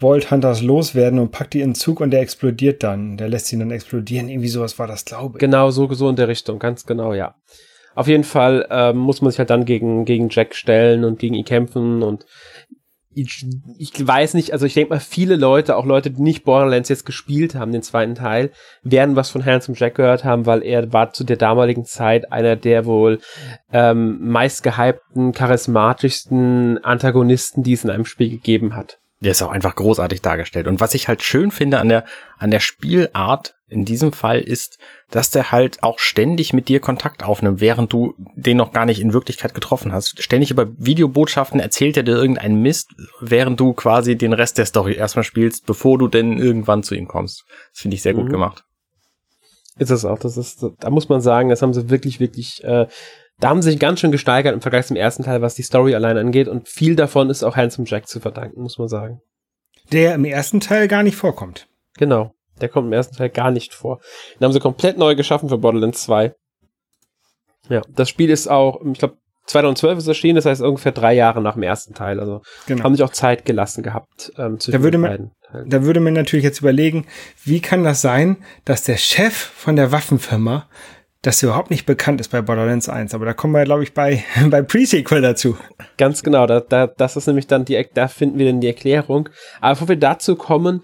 Vault Hunters loswerden und packt die in den Zug und der explodiert dann. Der lässt ihn dann explodieren. Irgendwie sowas war das, glaube ich. Genau, so, so in der Richtung, ganz genau, ja. Auf jeden Fall ähm, muss man sich halt dann gegen, gegen Jack stellen und gegen ihn kämpfen und ich, ich weiß nicht, also ich denke mal, viele Leute, auch Leute, die nicht Borderlands jetzt gespielt haben, den zweiten Teil, werden was von Handsome Jack gehört haben, weil er war zu der damaligen Zeit einer der wohl ähm, meistgehypten, charismatischsten Antagonisten, die es in einem Spiel gegeben hat. Der ist auch einfach großartig dargestellt. Und was ich halt schön finde an der, an der Spielart in diesem Fall ist, dass der halt auch ständig mit dir Kontakt aufnimmt, während du den noch gar nicht in Wirklichkeit getroffen hast. Ständig über Videobotschaften erzählt er dir irgendeinen Mist, während du quasi den Rest der Story erstmal spielst, bevor du denn irgendwann zu ihm kommst. Das finde ich sehr gut mhm. gemacht. Ist es auch. Das ist, da muss man sagen, das haben sie wirklich, wirklich, äh, da haben sie sich ganz schön gesteigert im Vergleich zum ersten Teil, was die Story allein angeht. Und viel davon ist auch Handsome Jack zu verdanken, muss man sagen. Der im ersten Teil gar nicht vorkommt. Genau. Der kommt im ersten Teil gar nicht vor. Den haben sie komplett neu geschaffen für Borderlands 2. Ja, das Spiel ist auch, ich glaube, 2012 ist erschienen, das heißt ungefähr drei Jahre nach dem ersten Teil. Also genau. haben sich auch Zeit gelassen gehabt ähm, zwischen da würde man, beiden Teilen. Da würde man natürlich jetzt überlegen, wie kann das sein, dass der Chef von der Waffenfirma das überhaupt nicht bekannt ist bei Borderlands 1. Aber da kommen wir, glaube ich, bei, bei Pre-Sequel dazu. Ganz genau, da, da, das ist nämlich dann die, da finden wir dann die Erklärung. Aber bevor wir dazu kommen,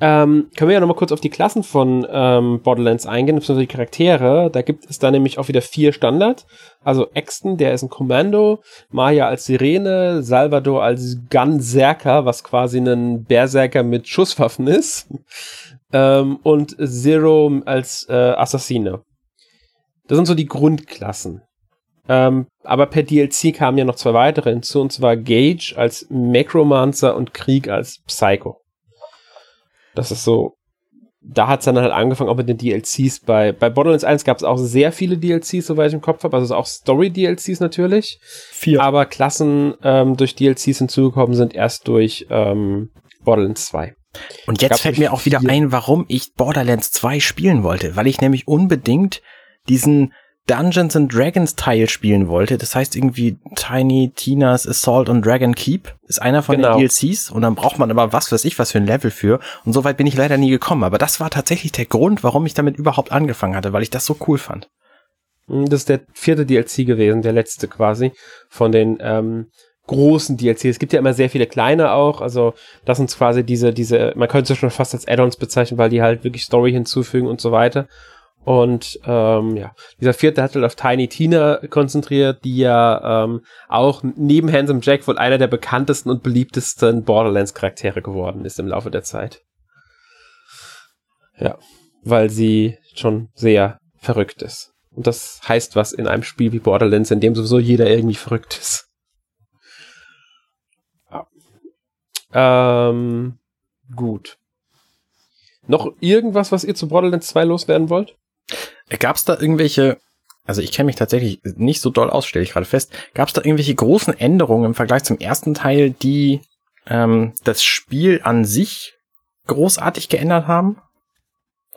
ähm, können wir ja nochmal kurz auf die Klassen von ähm, Borderlands eingehen, beziehungsweise die Charaktere. Da gibt es da nämlich auch wieder vier Standard. Also Exton, der ist ein Kommando, Maya als Sirene, Salvador als Gunzerker, was quasi ein Berserker mit Schusswaffen ist, ähm, und Zero als äh, Assassine. Das sind so die Grundklassen. Ähm, aber per DLC kamen ja noch zwei weitere hinzu, und zwar Gage als Necromancer und Krieg als Psycho. Das ist so, da hat es dann halt angefangen, auch mit den DLCs. Bei, bei Borderlands 1 gab es auch sehr viele DLCs, soweit ich im Kopf habe. Also auch Story-DLCs natürlich. Vier. Aber Klassen ähm, durch DLCs hinzugekommen sind erst durch ähm, Borderlands 2. Und jetzt fällt mir auch wieder ein, warum ich Borderlands 2 spielen wollte, weil ich nämlich unbedingt diesen Dungeons and Dragons Teil spielen wollte. Das heißt irgendwie Tiny Tina's Assault on Dragon Keep ist einer von genau. den DLCs und dann braucht man aber was weiß ich was für ein Level für und soweit bin ich leider nie gekommen. Aber das war tatsächlich der Grund, warum ich damit überhaupt angefangen hatte, weil ich das so cool fand. Hm, das ist der vierte DLC gewesen, der letzte quasi von den ähm, großen DLCs. Es gibt ja immer sehr viele kleine auch, also das sind quasi diese, diese, man könnte es schon fast als Add-ons bezeichnen, weil die halt wirklich Story hinzufügen und so weiter. Und ähm, ja, dieser vierte hat halt auf Tiny Tina konzentriert, die ja ähm, auch neben Handsome Jack wohl einer der bekanntesten und beliebtesten Borderlands-Charaktere geworden ist im Laufe der Zeit. Ja, weil sie schon sehr verrückt ist. Und das heißt was in einem Spiel wie Borderlands, in dem sowieso jeder irgendwie verrückt ist. Ja. Ähm, gut. Noch irgendwas, was ihr zu Borderlands 2 loswerden wollt? Gab es da irgendwelche, also ich kenne mich tatsächlich nicht so doll aus, stelle ich gerade fest, gab es da irgendwelche großen Änderungen im Vergleich zum ersten Teil, die ähm, das Spiel an sich großartig geändert haben?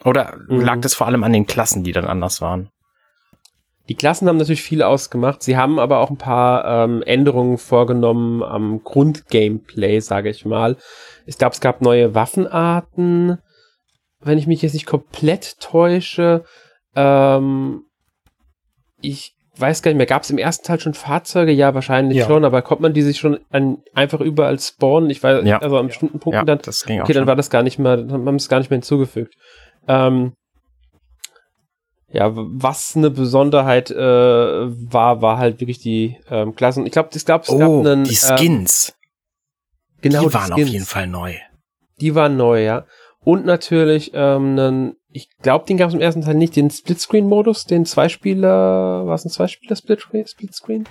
Oder mhm. lag das vor allem an den Klassen, die dann anders waren? Die Klassen haben natürlich viel ausgemacht. Sie haben aber auch ein paar ähm, Änderungen vorgenommen am Grundgameplay, sage ich mal. Ich glaube, es gab neue Waffenarten. Wenn ich mich jetzt nicht komplett täusche, ähm, ich weiß gar nicht mehr, gab es im ersten Teil schon Fahrzeuge? Ja, wahrscheinlich ja. schon, aber kommt man die sich schon an, einfach überall spawnen? Ich weiß, ja. also an bestimmten Punkten ja, dann. Das ging okay, dann war das gar nicht mehr, dann haben wir es gar nicht mehr hinzugefügt. Ähm, ja, was eine Besonderheit äh, war, war halt wirklich die ähm, Klassen. Ich glaube, es gab, es oh, gab einen. Die ähm, Skins. Ähm, genau, die waren die auf jeden Fall neu. Die waren neu, ja. Und natürlich ähm, einen ich glaube, den gab es im ersten Teil nicht, den Splitscreen-Modus, den Zweispieler, war es ein Zweispieler-Splitscreen?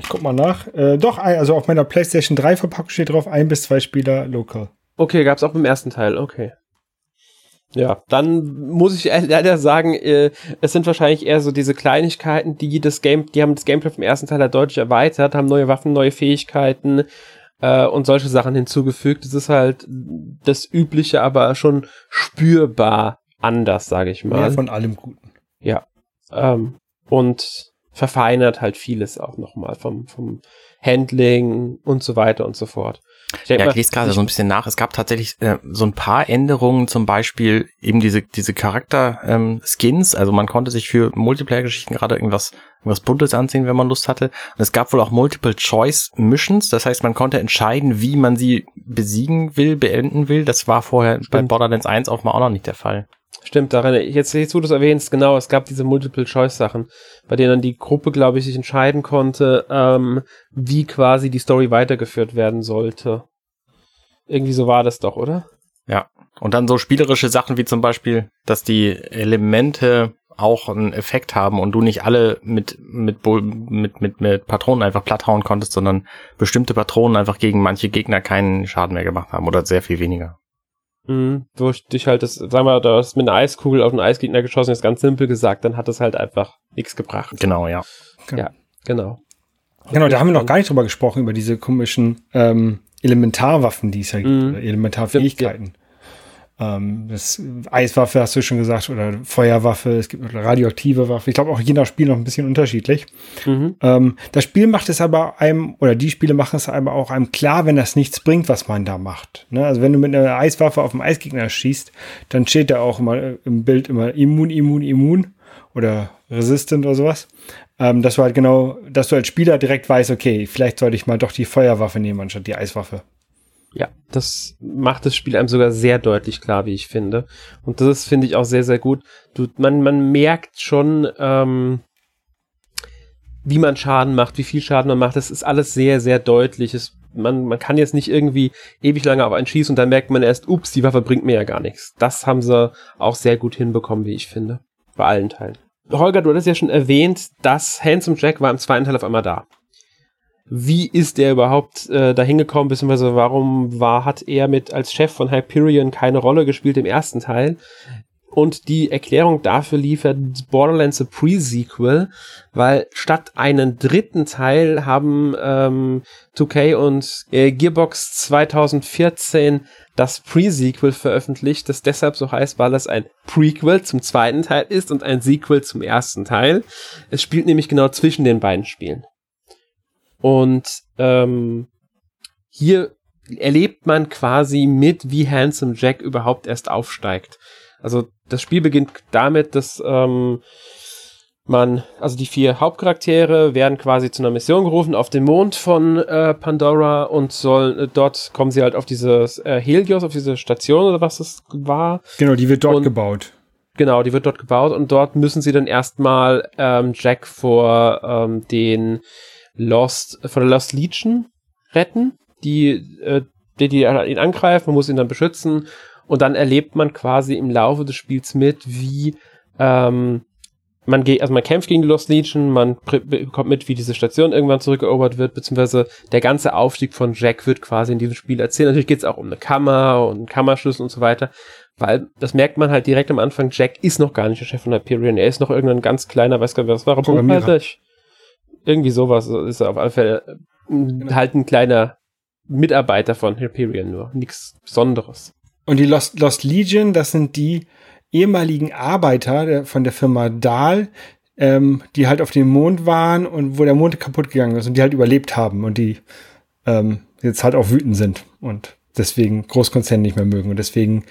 Ich guck mal nach. Äh, doch, also auf meiner PlayStation 3 Verpackung steht drauf, ein bis zwei Spieler local. Okay, gab es auch im ersten Teil, okay. Ja, dann muss ich leider sagen, äh, es sind wahrscheinlich eher so diese Kleinigkeiten, die das Game, die haben das Gameplay vom ersten Teil halt deutlich erweitert, haben neue Waffen, neue Fähigkeiten äh, und solche Sachen hinzugefügt. Es ist halt das Übliche, aber schon spürbar anders, sage ich mal. Mehr von allem Guten. Ja. Ähm, und verfeinert halt vieles auch nochmal vom, vom Handling und so weiter und so fort. Ich ja, ich lese gerade so ein bisschen nach. Es gab tatsächlich äh, so ein paar Änderungen, zum Beispiel eben diese, diese Charakter-Skins. Ähm, also man konnte sich für Multiplayer-Geschichten gerade irgendwas, irgendwas Buntes anziehen, wenn man Lust hatte. Und es gab wohl auch Multiple-Choice-Missions. Das heißt, man konnte entscheiden, wie man sie besiegen will, beenden will. Das war vorher Stimmt. bei Borderlands 1 auch mal auch noch nicht der Fall. Stimmt, daran, jetzt, jetzt wo du es erwähnst, genau, es gab diese Multiple-Choice-Sachen, bei denen dann die Gruppe, glaube ich, sich entscheiden konnte, ähm, wie quasi die Story weitergeführt werden sollte. Irgendwie so war das doch, oder? Ja. Und dann so spielerische Sachen wie zum Beispiel, dass die Elemente auch einen Effekt haben und du nicht alle mit, mit, mit, mit, mit Patronen einfach platthauen konntest, sondern bestimmte Patronen einfach gegen manche Gegner keinen Schaden mehr gemacht haben oder sehr viel weniger. Mhm, wo ich dich halt das, sag mal, da hast mit einer Eiskugel auf einen Eisgegner geschossen, ist ganz simpel gesagt, dann hat das halt einfach nichts gebracht. Genau, ja. Genau. Ja, genau. Genau, da haben wir noch gar nicht drüber gesprochen, über diese komischen ähm, Elementarwaffen, die es ja gibt, mhm. Elementarfähigkeiten. Ähm, das Eiswaffe hast du schon gesagt oder Feuerwaffe, es gibt eine radioaktive Waffe. Ich glaube auch je nach Spiel noch ein bisschen unterschiedlich. Mhm. Ähm, das Spiel macht es aber einem, oder die Spiele machen es aber auch einem klar, wenn das nichts bringt, was man da macht. Ne? Also wenn du mit einer Eiswaffe auf einen Eisgegner schießt, dann steht da auch immer im Bild immer immun, immun, immun oder resistant oder sowas. Ähm, dass du halt genau, dass du als Spieler direkt weißt, okay, vielleicht sollte ich mal doch die Feuerwaffe nehmen anstatt die Eiswaffe. Ja, das macht das Spiel einem sogar sehr deutlich klar, wie ich finde. Und das finde ich auch sehr, sehr gut. Du, man, man merkt schon, ähm, wie man Schaden macht, wie viel Schaden man macht. Das ist alles sehr, sehr deutlich. Es, man, man kann jetzt nicht irgendwie ewig lange auf einen schießen und dann merkt man erst, ups, die Waffe bringt mir ja gar nichts. Das haben sie auch sehr gut hinbekommen, wie ich finde. Bei allen Teilen. Holger, du hattest ja schon erwähnt, dass Handsome Jack war im zweiten Teil auf einmal da wie ist der überhaupt äh, dahin gekommen, beziehungsweise warum war, hat er mit als Chef von Hyperion keine Rolle gespielt im ersten Teil? Und die Erklärung dafür liefert Borderlands a Pre-Sequel, weil statt einen dritten Teil haben ähm, 2K und äh, Gearbox 2014 das Pre-Sequel veröffentlicht, das deshalb so heißt, weil es ein Prequel zum zweiten Teil ist und ein Sequel zum ersten Teil. Es spielt nämlich genau zwischen den beiden Spielen. Und ähm, hier erlebt man quasi mit, wie Handsome Jack überhaupt erst aufsteigt. Also das Spiel beginnt damit, dass ähm, man, also die vier Hauptcharaktere werden quasi zu einer Mission gerufen auf den Mond von äh, Pandora und sollen äh, dort kommen sie halt auf dieses äh, Helios, auf diese Station oder was das war. Genau, die wird dort und, gebaut. Genau, die wird dort gebaut und dort müssen sie dann erstmal ähm, Jack vor ähm, den Lost, von der Lost Legion retten, die, äh, die, die ihn angreifen, man muss ihn dann beschützen und dann erlebt man quasi im Laufe des Spiels mit, wie ähm, man geht, also man kämpft gegen die Lost Legion, man bekommt mit, wie diese Station irgendwann zurückerobert wird, beziehungsweise der ganze Aufstieg von Jack wird quasi in diesem Spiel erzählt. Natürlich geht es auch um eine Kammer und einen Kammerschlüssel und so weiter, weil das merkt man halt direkt am Anfang, Jack ist noch gar nicht der Chef von Hyperion, er ist noch irgendein ganz kleiner, weiß gar nicht, was war er, Buchhalter? Irgendwie sowas ist auf alle Fälle äh, halt ein kleiner Mitarbeiter von Hyperion nur. Nichts Besonderes. Und die Lost, Lost Legion, das sind die ehemaligen Arbeiter der, von der Firma Dahl, ähm, die halt auf dem Mond waren und wo der Mond kaputt gegangen ist und die halt überlebt haben und die ähm, jetzt halt auch wütend sind und deswegen Großkonzerne nicht mehr mögen und deswegen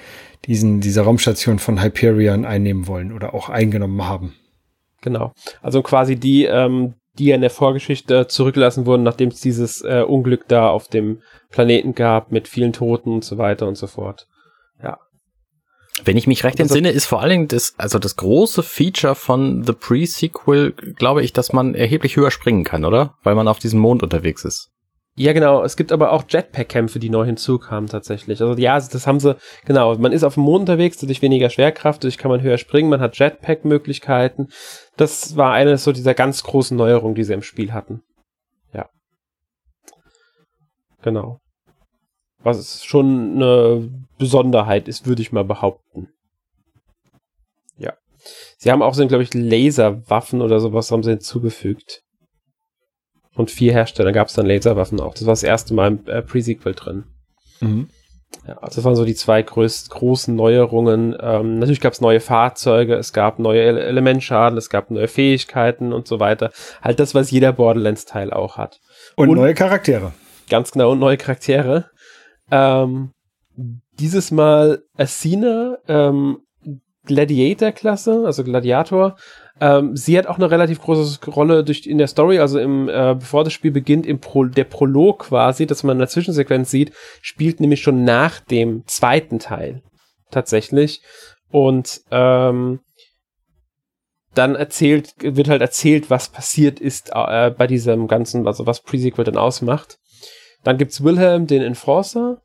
diesen, diese Raumstation von Hyperion einnehmen wollen oder auch eingenommen haben. Genau. Also quasi die, ähm, die ja in der Vorgeschichte zurückgelassen wurden, nachdem es dieses äh, Unglück da auf dem Planeten gab mit vielen Toten und so weiter und so fort. Ja. Wenn ich mich recht entsinne, ist vor allen Dingen das, also das große Feature von The Pre-Sequel, glaube ich, dass man erheblich höher springen kann, oder? Weil man auf diesem Mond unterwegs ist. Ja, genau. Es gibt aber auch Jetpack-Kämpfe, die neu hinzukamen tatsächlich. Also ja, das haben sie, genau. Man ist auf dem Mond unterwegs, dadurch weniger Schwerkraft, dadurch kann man höher springen, man hat Jetpack-Möglichkeiten. Das war eine so dieser ganz großen Neuerungen, die sie im Spiel hatten. Ja. Genau. Was schon eine Besonderheit ist, würde ich mal behaupten. Ja. Sie haben auch so, glaube ich, Laserwaffen oder sowas haben sie hinzugefügt. Und vier Hersteller gab es dann Laserwaffen auch. Das war das erste Mal im äh, Pre-Sequel drin. Mhm. Ja, also das waren so die zwei größten, großen Neuerungen. Ähm, natürlich gab es neue Fahrzeuge, es gab neue Ele Elementschaden, es gab neue Fähigkeiten und so weiter. Halt das, was jeder Borderlands-Teil auch hat. Und, und, neue Charaktere. Ganz genau, und neue Charaktere. Ähm, dieses Mal Athena, ähm, Gladiator-Klasse, also Gladiator, ähm, sie hat auch eine relativ große Rolle durch, in der Story, also im, äh, bevor das Spiel beginnt, im Pro, der Prolog quasi, dass man eine Zwischensequenz sieht, spielt nämlich schon nach dem zweiten Teil. Tatsächlich. Und ähm, dann erzählt, wird halt erzählt, was passiert ist äh, bei diesem ganzen, also was Pre-Sequel dann ausmacht. Dann gibt's Wilhelm, den Enforcer,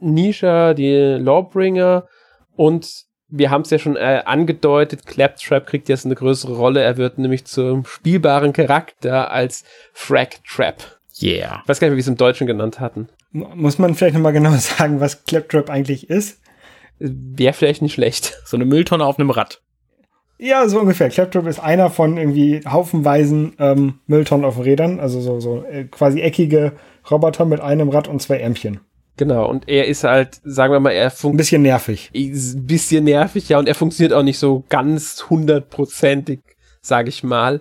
Nisha, die Lawbringer und wir haben es ja schon äh, angedeutet, Claptrap kriegt jetzt eine größere Rolle. Er wird nämlich zum spielbaren Charakter als Frag Trap. Yeah. Ich weiß gar nicht, wie wir es im Deutschen genannt hatten. Muss man vielleicht nochmal genau sagen, was Claptrap eigentlich ist? Wäre vielleicht nicht schlecht. So eine Mülltonne auf einem Rad. Ja, so ungefähr. Claptrap ist einer von irgendwie haufenweisen ähm, Mülltonnen auf Rädern, also so, so äh, quasi eckige Roboter mit einem Rad und zwei Ärmchen. Genau, und er ist halt, sagen wir mal, er funktioniert. Ein bisschen nervig. Ein bisschen nervig, ja, und er funktioniert auch nicht so ganz hundertprozentig, sage ich mal.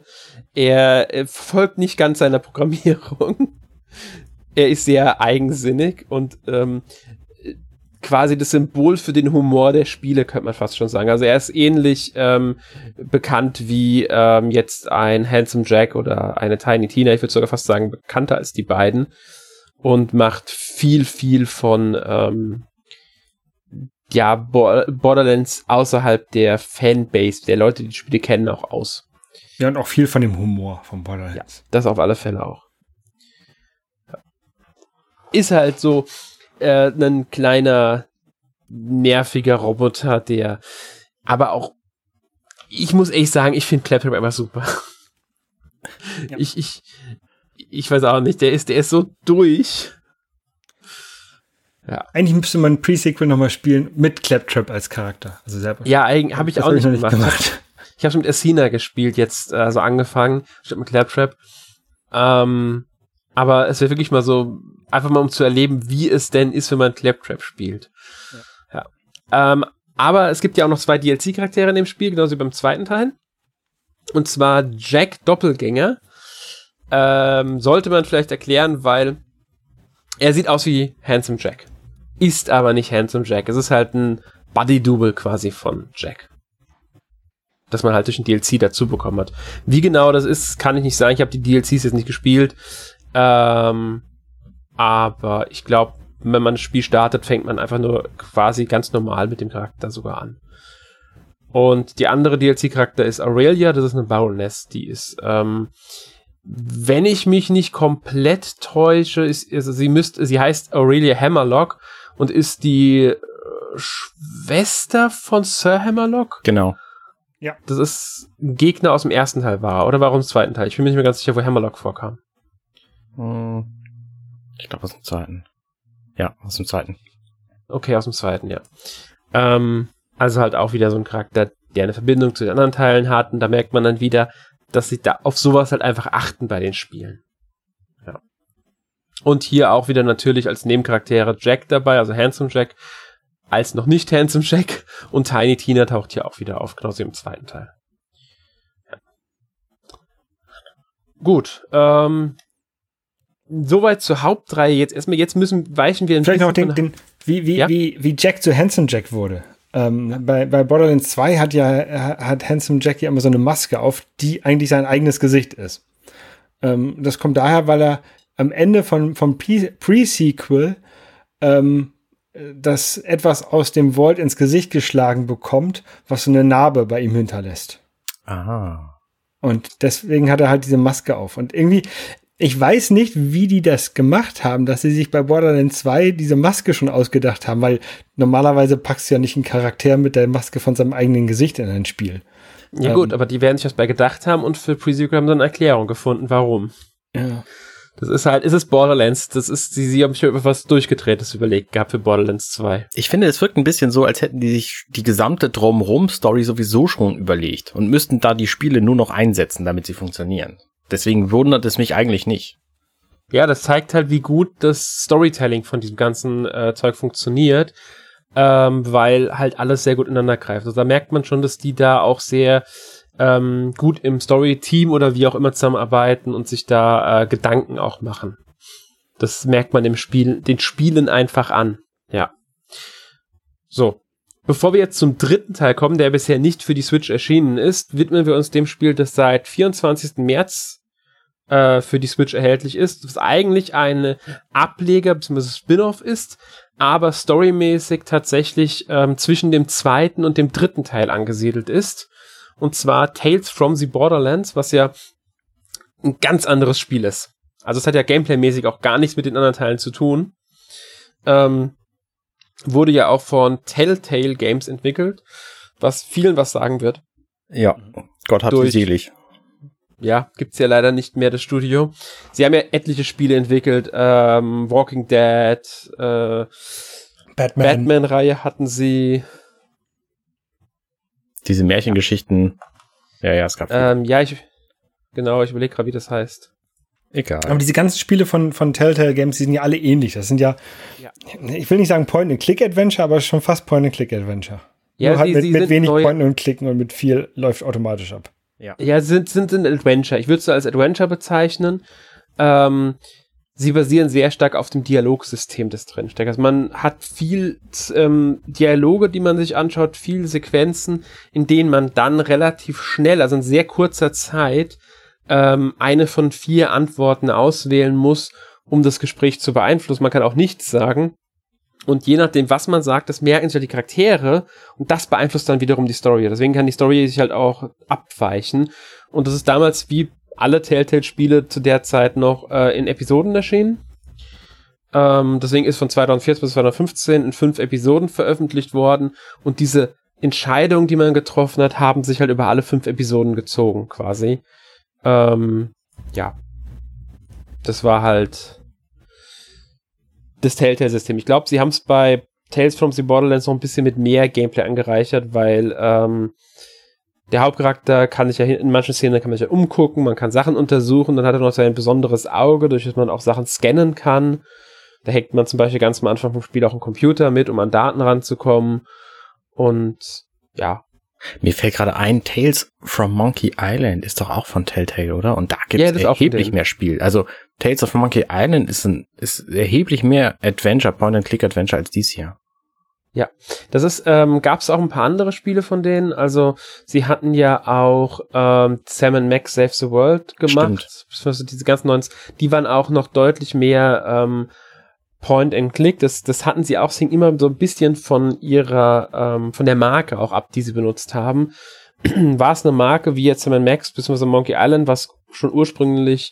Er, er folgt nicht ganz seiner Programmierung. er ist sehr eigensinnig und ähm, quasi das Symbol für den Humor der Spiele, könnte man fast schon sagen. Also er ist ähnlich ähm, bekannt wie ähm, jetzt ein Handsome Jack oder eine Tiny Tina. Ich würde sogar fast sagen, bekannter als die beiden und macht viel, viel von ähm, ja, Borderlands außerhalb der Fanbase, der Leute, die die Spiele kennen, auch aus. Ja, und auch viel von dem Humor von Borderlands. Ja, das auf alle Fälle auch. Ist halt so äh, ein kleiner, nerviger Roboter, der aber auch, ich muss echt sagen, ich finde Claptrap einfach super. Ja. Ich, ich, ich weiß auch nicht, der ist, der ist so durch. Ja. Eigentlich müsste man Pre-Sequel nochmal spielen mit Claptrap als Charakter. Also selber. Ja, habe ich auch nicht, nicht, gemacht. gemacht. Ich habe schon mit Essina gespielt, jetzt also angefangen, statt mit Claptrap. Ähm, aber es wäre wirklich mal so, einfach mal um zu erleben, wie es denn ist, wenn man Claptrap spielt. Ja. ja. Ähm, aber es gibt ja auch noch zwei DLC-Charaktere in dem Spiel, genauso wie beim zweiten Teil. Und zwar Jack Doppelgänger ähm, sollte man vielleicht erklären, weil er sieht aus wie Handsome Jack. Ist aber nicht Handsome Jack. Es ist halt ein Buddy-Double quasi von Jack. Das man halt durch ein DLC dazu bekommen hat. Wie genau das ist, kann ich nicht sagen. Ich habe die DLCs jetzt nicht gespielt. Ähm, aber ich glaube, wenn man das Spiel startet, fängt man einfach nur quasi ganz normal mit dem Charakter sogar an. Und die andere DLC-Charakter ist Aurelia, das ist eine Baroness, die ist ähm, wenn ich mich nicht komplett täusche, ist, also sie müsste, sie heißt Aurelia Hammerlock und ist die äh, Schwester von Sir Hammerlock. Genau. Ja. Das ist ein Gegner aus dem ersten Teil war, oder warum im zweiten Teil? Ich bin mir nicht mehr ganz sicher, wo Hammerlock vorkam. Hm. Ich glaube aus dem zweiten. Ja, aus dem zweiten. Okay, aus dem zweiten, ja. Ähm, also halt auch wieder so ein Charakter, der eine Verbindung zu den anderen Teilen hat und da merkt man dann wieder, dass sie da auf sowas halt einfach achten bei den Spielen. Ja. Und hier auch wieder natürlich als Nebencharaktere Jack dabei, also Handsome Jack, als noch nicht Handsome Jack und Tiny Tina taucht hier auch wieder auf, genauso im zweiten Teil. Ja. Gut, ähm, soweit zur Hauptreihe jetzt erstmal. Jetzt müssen weichen wir ein Vielleicht noch den, den wie, wie, ja? wie, wie Jack zu Handsome Jack wurde. Ähm, bei, bei Borderlands 2 hat ja hat Handsome Jack ja immer so eine Maske auf, die eigentlich sein eigenes Gesicht ist. Ähm, das kommt daher, weil er am Ende von, vom Pre-Sequel ähm, das etwas aus dem Vault ins Gesicht geschlagen bekommt, was so eine Narbe bei ihm hinterlässt. Aha. Und deswegen hat er halt diese Maske auf. Und irgendwie, Ich weiß nicht, wie die das gemacht haben, dass sie sich bei Borderlands 2 diese Maske schon ausgedacht haben, weil normalerweise packst du ja nicht einen Charakter mit der Maske von seinem eigenen Gesicht in ein Spiel. Ja, ähm, gut, aber die werden sich was bei gedacht haben und für Pre-Sequel haben dann eine Erklärung gefunden, warum. Ja. Das ist halt, ist es Borderlands, das ist, sie, sie haben sich über was durchgedrehtes überlegt gehabt für Borderlands 2. Ich finde, es wirkt ein bisschen so, als hätten die sich die gesamte Drumrum-Story sowieso schon überlegt und müssten da die Spiele nur noch einsetzen, damit sie funktionieren. Deswegen wundert es mich eigentlich nicht. Ja, das zeigt halt, wie gut das Storytelling von diesem ganzen äh, Zeug funktioniert, ähm, weil halt alles sehr gut ineinander greift. Also da merkt man schon, dass die da auch sehr ähm, gut im Story-Team oder wie auch immer zusammenarbeiten und sich da äh, Gedanken auch machen. Das merkt man im Spiel, den Spielen einfach an. Ja. So. Bevor wir jetzt zum dritten Teil kommen, der bisher nicht für die Switch erschienen ist, widmen wir uns dem Spiel, das seit 24. März äh, für die Switch erhältlich ist, was eigentlich eine Ableger bzw. Spin-off ist, aber storymäßig tatsächlich ähm, zwischen dem zweiten und dem dritten Teil angesiedelt ist. Und zwar Tales from the Borderlands, was ja ein ganz anderes Spiel ist. Also es hat ja gameplaymäßig auch gar nichts mit den anderen Teilen zu tun. Ähm, wurde ja auch von Telltale Games entwickelt, was vielen was sagen wird. Ja, Gott hat sie selig. Ja, gibt's ja leider nicht mehr das Studio. Sie haben ja etliche Spiele entwickelt, ähm, Walking Dead, äh, Batman-Reihe Batman hatten sie. Diese Märchengeschichten. Ja, ja, es gab. Ähm, ja, ich genau, ich überlege gerade, wie das heißt. Egal. Aber diese ganzen Spiele von, von Telltale Games, die sind ja alle ähnlich. Das sind ja, ja. ich will nicht sagen Point-and-Click-Adventure, aber schon fast Point-and-Click-Adventure. Ja, Nur halt mit, mit wenig Point und Klicken und mit viel läuft automatisch ab. Ja, ja sind, sind ein Adventure. Ich würde es als Adventure bezeichnen. Ähm, sie basieren sehr stark auf dem Dialogsystem des drinsteckt. Also man hat viel ähm, Dialoge, die man sich anschaut, viel Sequenzen, in denen man dann relativ schnell, also in sehr kurzer Zeit, ähm, eine von vier Antworten auswählen muss, um das Gespräch zu beeinflussen. Man kann auch nichts sagen. Und je nachdem, was man sagt, das merken sich halt die Charaktere und das beeinflusst dann wiederum die Story. Deswegen kann die Story sich halt auch abweichen. Und das ist damals wie alle Telltale-Spiele zu der Zeit noch äh, in Episoden erschienen. Ähm, deswegen ist von 2014 bis 2015 in fünf Episoden veröffentlicht worden. Und diese Entscheidungen, die man getroffen hat, haben sich halt über alle fünf Episoden gezogen, quasi. Ähm, ja. Das war halt das Telltale-System. Ich glaube, sie haben es bei Tales from the Borderlands noch ein bisschen mit mehr Gameplay angereichert, weil ähm, der Hauptcharakter kann sich ja in manchen Szenen kann man sich ja umgucken, man kann Sachen untersuchen, dann hat er noch sein besonderes Auge, durch das man auch Sachen scannen kann. Da hängt man zum Beispiel ganz am Anfang vom Spiel auch einen Computer mit, um an Daten ranzukommen. Und ja, mir fällt gerade ein, Tales from Monkey Island ist doch auch von Telltale, oder? Und da gibt es ja, erheblich mehr Spiel. Also Tales of Monkey Island ist, ein, ist erheblich mehr Adventure, Point-and-Click-Adventure als dies hier. Ja, das ist, ähm, gab es auch ein paar andere Spiele von denen. Also sie hatten ja auch ähm, Sam Max Save the World gemacht. Stimmt. Diese ganzen neuen, die waren auch noch deutlich mehr ähm, Point and Click, das, das hatten sie auch, es hing immer so ein bisschen von ihrer, ähm, von der Marke auch ab, die sie benutzt haben. War es eine Marke wie jetzt Sam Max bzw. Monkey Island, was schon ursprünglich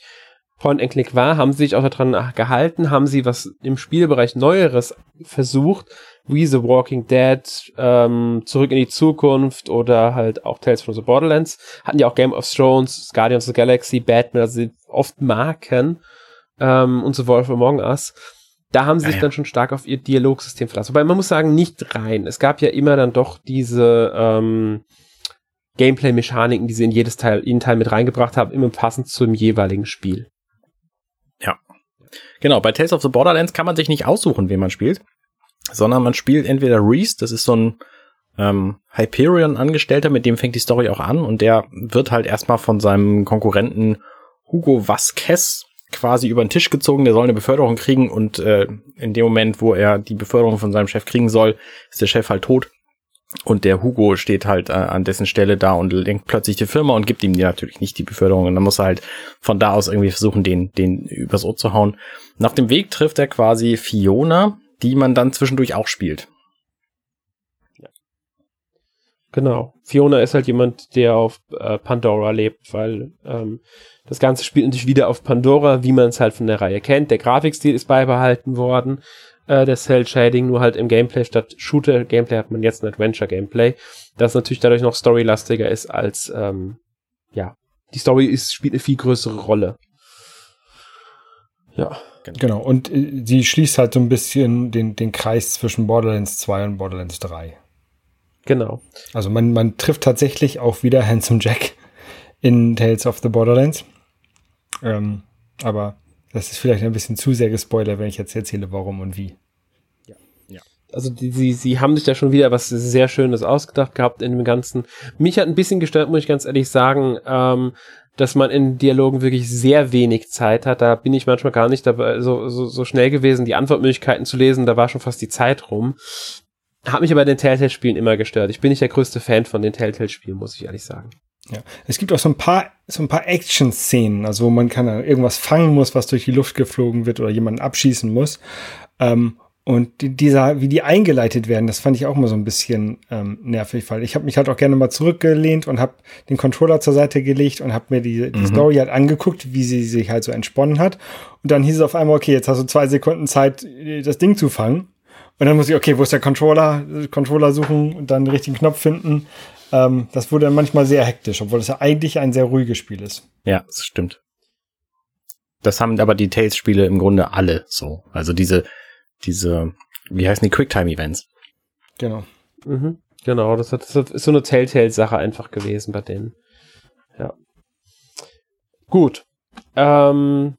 Point and Click war, haben sie sich auch daran gehalten, haben sie was im Spielbereich Neueres versucht, wie The Walking Dead, ähm, Zurück in die Zukunft oder halt auch Tales from the Borderlands, hatten ja auch Game of Thrones, Guardians of the Galaxy, Batman, also oft Marken ähm, und so Wolf Among Us da haben sie ja, sich ja. dann schon stark auf ihr Dialogsystem verlassen. Wobei man muss sagen, nicht rein. Es gab ja immer dann doch diese ähm, Gameplay-Mechaniken, die sie in jedes Teil, jeden Teil mit reingebracht haben, immer passend zum jeweiligen Spiel. Ja. Genau, bei Tales of the Borderlands kann man sich nicht aussuchen, wen man spielt, sondern man spielt entweder Reese, das ist so ein ähm, Hyperion-Angestellter, mit dem fängt die Story auch an und der wird halt erstmal von seinem Konkurrenten Hugo Vasquez quasi über den Tisch gezogen, der soll eine Beförderung kriegen und äh, in dem Moment, wo er die Beförderung von seinem Chef kriegen soll, ist der Chef halt tot. Und der Hugo steht halt äh, an dessen Stelle da und lenkt plötzlich die Firma und gibt ihm natürlich nicht die Beförderung. Und dann muss er halt von da aus irgendwie versuchen, den, den übers Ohr zu hauen. Auf dem Weg trifft er quasi Fiona, die man dann zwischendurch auch spielt. Genau. Fiona ist halt jemand, der auf äh, Pandora lebt, weil ähm, das Ganze spielt natürlich wieder auf Pandora, wie man es halt von der Reihe kennt. Der Grafikstil ist beibehalten worden, äh, der Cell Shading, nur halt im Gameplay statt Shooter-Gameplay hat man jetzt ein Adventure-Gameplay, das natürlich dadurch noch storylastiger ist als, ähm, ja, die Story ist, spielt eine viel größere Rolle. Ja. Genau, und äh, sie schließt halt so ein bisschen den, den Kreis zwischen Borderlands 2 und Borderlands 3. Genau. Also man, man trifft tatsächlich auch wieder Handsome Jack in Tales of the Borderlands. Ähm, aber das ist vielleicht ein bisschen zu sehr gespoilert, wenn ich jetzt erzähle, warum und wie. Ja. ja. Also die, sie, sie haben sich da schon wieder was sehr Schönes ausgedacht gehabt in dem Ganzen. Mich hat ein bisschen gestört, muss ich ganz ehrlich sagen, ähm, dass man in Dialogen wirklich sehr wenig Zeit hat. Da bin ich manchmal gar nicht dabei, so, so, so schnell gewesen, die Antwortmöglichkeiten zu lesen. Da war schon fast die Zeit rum. Hat mich aber den Telltale-Spielen immer gestört. Ich bin nicht der größte Fan von den Telltale-Spielen, muss ich ehrlich sagen. Ja, es gibt auch so ein paar, so ein paar Action-Szenen, also wo man kann irgendwas fangen muss, was durch die Luft geflogen wird oder jemanden abschießen muss. Ähm, und die, dieser, wie die eingeleitet werden, das fand ich auch mal so ein bisschen ähm, nervig, weil ich habe mich halt auch gerne mal zurückgelehnt und habe den Controller zur Seite gelegt und habe mir die, die mhm. Story halt angeguckt, wie sie sich halt so entsponnen hat. Und dann hieß es auf einmal, okay, jetzt hast du zwei Sekunden Zeit, das Ding zu fangen. Und dann muss ich, okay, wo ist der Controller? Controller suchen und dann den richtigen Knopf finden. Ähm, das wurde dann manchmal sehr hektisch, obwohl es ja eigentlich ein sehr ruhiges Spiel ist. Ja, das stimmt. Das haben aber die Tales-Spiele im Grunde alle so. Also diese, diese, wie heißen die Quicktime-Events? Genau. Mhm. Genau, das, hat, das ist so eine Telltale-Sache einfach gewesen bei denen. Ja. Gut. Ähm,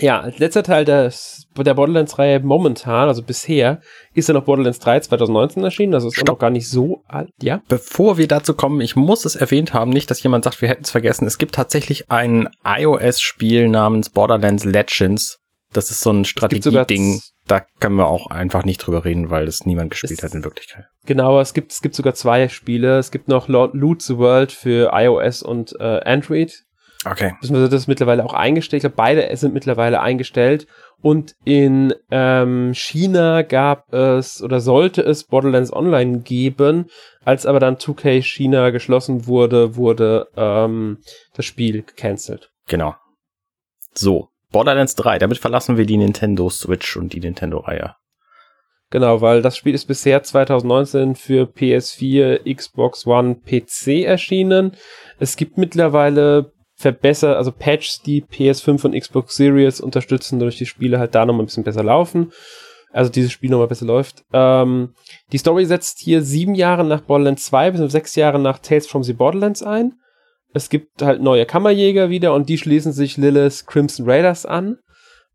ja, als letzter Teil des, der Borderlands-Reihe momentan, also bisher, ist ja noch Borderlands 3 2019 erschienen. Also ist Stopp. noch gar nicht so alt. Ja. Bevor wir dazu kommen, ich muss es erwähnt haben, nicht, dass jemand sagt, wir hätten es vergessen. Es gibt tatsächlich ein iOS-Spiel namens Borderlands Legends. Das ist so ein Strategie-Ding. Da können wir auch einfach nicht drüber reden, weil das niemand gespielt es, hat in Wirklichkeit. Genau, es gibt, es gibt sogar zwei Spiele. Es gibt noch Loot the World für iOS und äh, Android Okay. Das ist mittlerweile auch eingestellt. Ich glaube, beide sind mittlerweile eingestellt. Und in ähm, China gab es oder sollte es Borderlands Online geben. Als aber dann 2K China geschlossen wurde, wurde ähm, das Spiel gecancelt. Genau. So, Borderlands 3, damit verlassen wir die Nintendo Switch und die Nintendo-Reihe. Genau, weil das Spiel ist bisher 2019 für PS4, Xbox One, PC erschienen. Es gibt mittlerweile verbessert, also Patches, die PS5 und Xbox Series unterstützen, dadurch die Spiele halt da nochmal ein bisschen besser laufen. Also dieses Spiel nochmal besser läuft. Ähm, die Story setzt hier sieben Jahre nach Borderlands 2 bis sechs Jahre nach Tales from the Borderlands ein. Es gibt halt neue Kammerjäger wieder und die schließen sich Lilith Crimson Raiders an.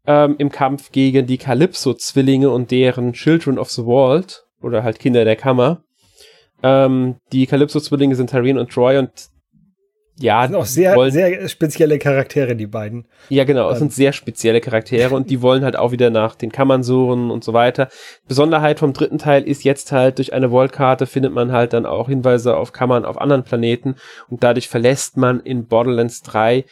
Ähm, Im Kampf gegen die Calypso-Zwillinge und deren Children of the Vault oder halt Kinder der Kammer. Ähm, die Calypso-Zwillinge sind Tareen und Troy und ja, das sind auch sehr, wollen, sehr spezielle Charaktere, die beiden. Ja, genau, es ähm. sind sehr spezielle Charaktere und die wollen halt auch wieder nach den Kammern suchen und so weiter. Besonderheit vom dritten Teil ist jetzt halt, durch eine Vault-Karte findet man halt dann auch Hinweise auf Kammern auf anderen Planeten und dadurch verlässt man in Borderlands 3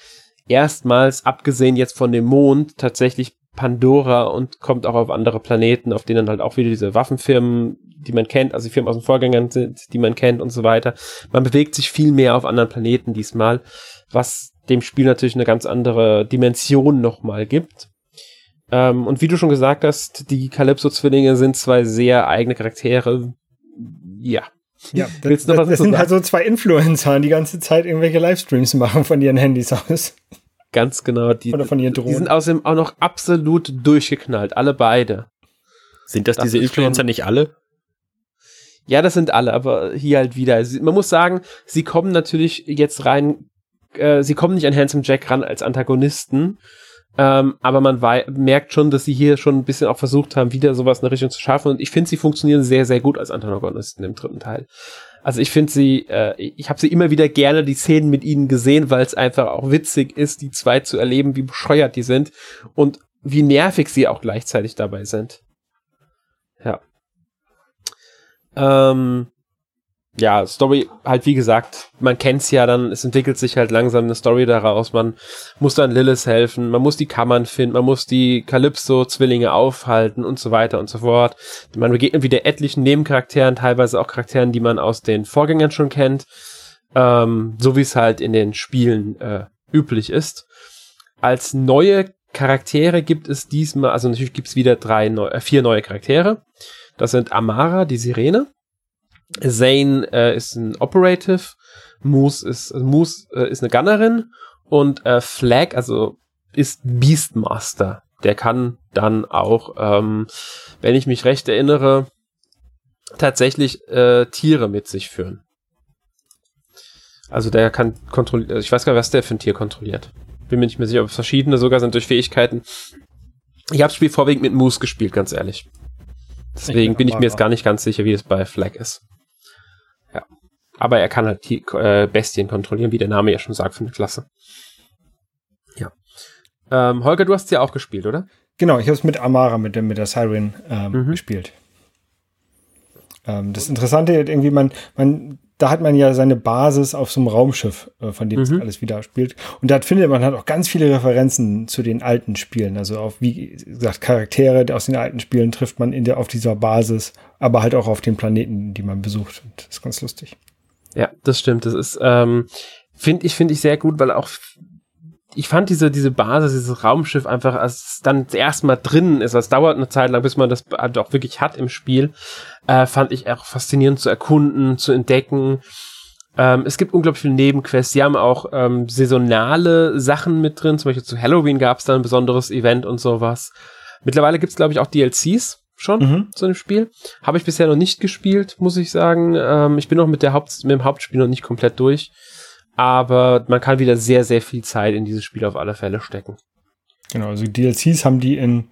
erstmals, abgesehen jetzt von dem Mond, tatsächlich Pandora und kommt auch auf andere Planeten, auf denen halt auch wieder diese Waffenfirmen, die man kennt, also die Firmen aus den Vorgängern sind, die man kennt und so weiter. Man bewegt sich viel mehr auf anderen Planeten diesmal, was dem Spiel natürlich eine ganz andere Dimension nochmal gibt. Ähm, und wie du schon gesagt hast, die Calypso-Zwillinge sind zwei sehr eigene Charaktere. Ja. Ja, das, das, das sind halt so zwei Influencer, die die ganze Zeit irgendwelche Livestreams machen von ihren Handys aus. Ganz genau. Die, Oder von ihren Drohnen. Die sind außerdem auch noch absolut durchgeknallt, alle beide. Sind das, das diese Influencer schon, nicht alle? Ja, das sind alle, aber hier halt wieder. Man muss sagen, sie kommen natürlich jetzt rein, äh, sie kommen nicht an Handsome Jack ran als Antagonisten, ähm, aber man merkt schon, dass sie hier schon ein bisschen auch versucht haben, wieder sowas in der Richtung zu schaffen. Und ich finde, sie funktionieren sehr, sehr gut als Antagonisten im dritten Teil. Also ich finde sie, äh, ich habe sie immer wieder gerne die Szenen mit ihnen gesehen, weil es einfach auch witzig ist, die zwei zu erleben, wie bescheuert die sind und wie nervig sie auch gleichzeitig dabei sind. Ja. Ähm, ja, Story halt wie gesagt, man kennt's ja dann, es entwickelt sich halt langsam eine Story daraus, man muss dann Lilith helfen, man muss die Kammern finden, man muss die Calypso-Zwillinge aufhalten und so weiter und so fort. Man begegnet wieder etlichen Nebencharakteren, teilweise auch Charakteren, die man aus den Vorgängern schon kennt, ähm, so wie es halt in den Spielen äh, üblich ist. Als neue Charaktere gibt es diesmal, also natürlich gibt's wieder drei, neu, äh, vier neue Charaktere. Das sind Amara, die Sirene, Zane äh, ist ein Operative, Moose ist, also Moose äh, ist eine Gunnerin und äh, Flag, also ist Beastmaster. Der kann dann auch, ähm, wenn ich mich recht erinnere, tatsächlich äh, Tiere mit sich führen. Also der kann kontrollieren, also ich weiß gar nicht, was der für ein Tier kontrolliert. Bin mir nicht mehr sicher, ob es verschiedene sogar sind durch Fähigkeiten. Ich habe das Spiel vorwiegend mit Moose gespielt, ganz ehrlich. Deswegen ich bin ich mir jetzt gar nicht ganz sicher, wie es bei Flag ist. Ja. Aber er kann halt die äh, Bestien kontrollieren, wie der Name ja schon sagt, für eine Klasse. Ja. Ähm, Holger, du hast ja auch gespielt, oder? Genau, ich habe es mit Amara, mit, dem, mit der Siren ähm, mhm. gespielt. Ähm, das Interessante irgendwie, man, man, da hat man ja seine Basis auf so einem Raumschiff, äh, von dem mhm. alles wieder spielt. Und da findet man halt auch ganz viele Referenzen zu den alten Spielen. Also auf, wie gesagt, Charaktere aus den alten Spielen trifft man in der, auf dieser Basis, aber halt auch auf den Planeten, die man besucht. Und das ist ganz lustig. Ja, das stimmt. Das ist, ähm, finde ich, finde ich sehr gut, weil auch ich fand diese, diese Basis, dieses Raumschiff einfach, als es dann erstmal drin ist, es dauert eine Zeit lang, bis man das halt auch wirklich hat im Spiel, äh, fand ich auch faszinierend zu erkunden, zu entdecken. Ähm, es gibt unglaublich viele Nebenquests. Sie haben auch ähm, saisonale Sachen mit drin. Zum Beispiel zu Halloween gab es da ein besonderes Event und sowas. Mittlerweile gibt es, glaube ich, auch DLCs schon mhm. zu dem Spiel. Habe ich bisher noch nicht gespielt, muss ich sagen. Ähm, ich bin noch mit, der Haupt mit dem Hauptspiel noch nicht komplett durch. Aber man kann wieder sehr, sehr viel Zeit in dieses Spiel auf alle Fälle stecken. Genau, also DLCs haben die in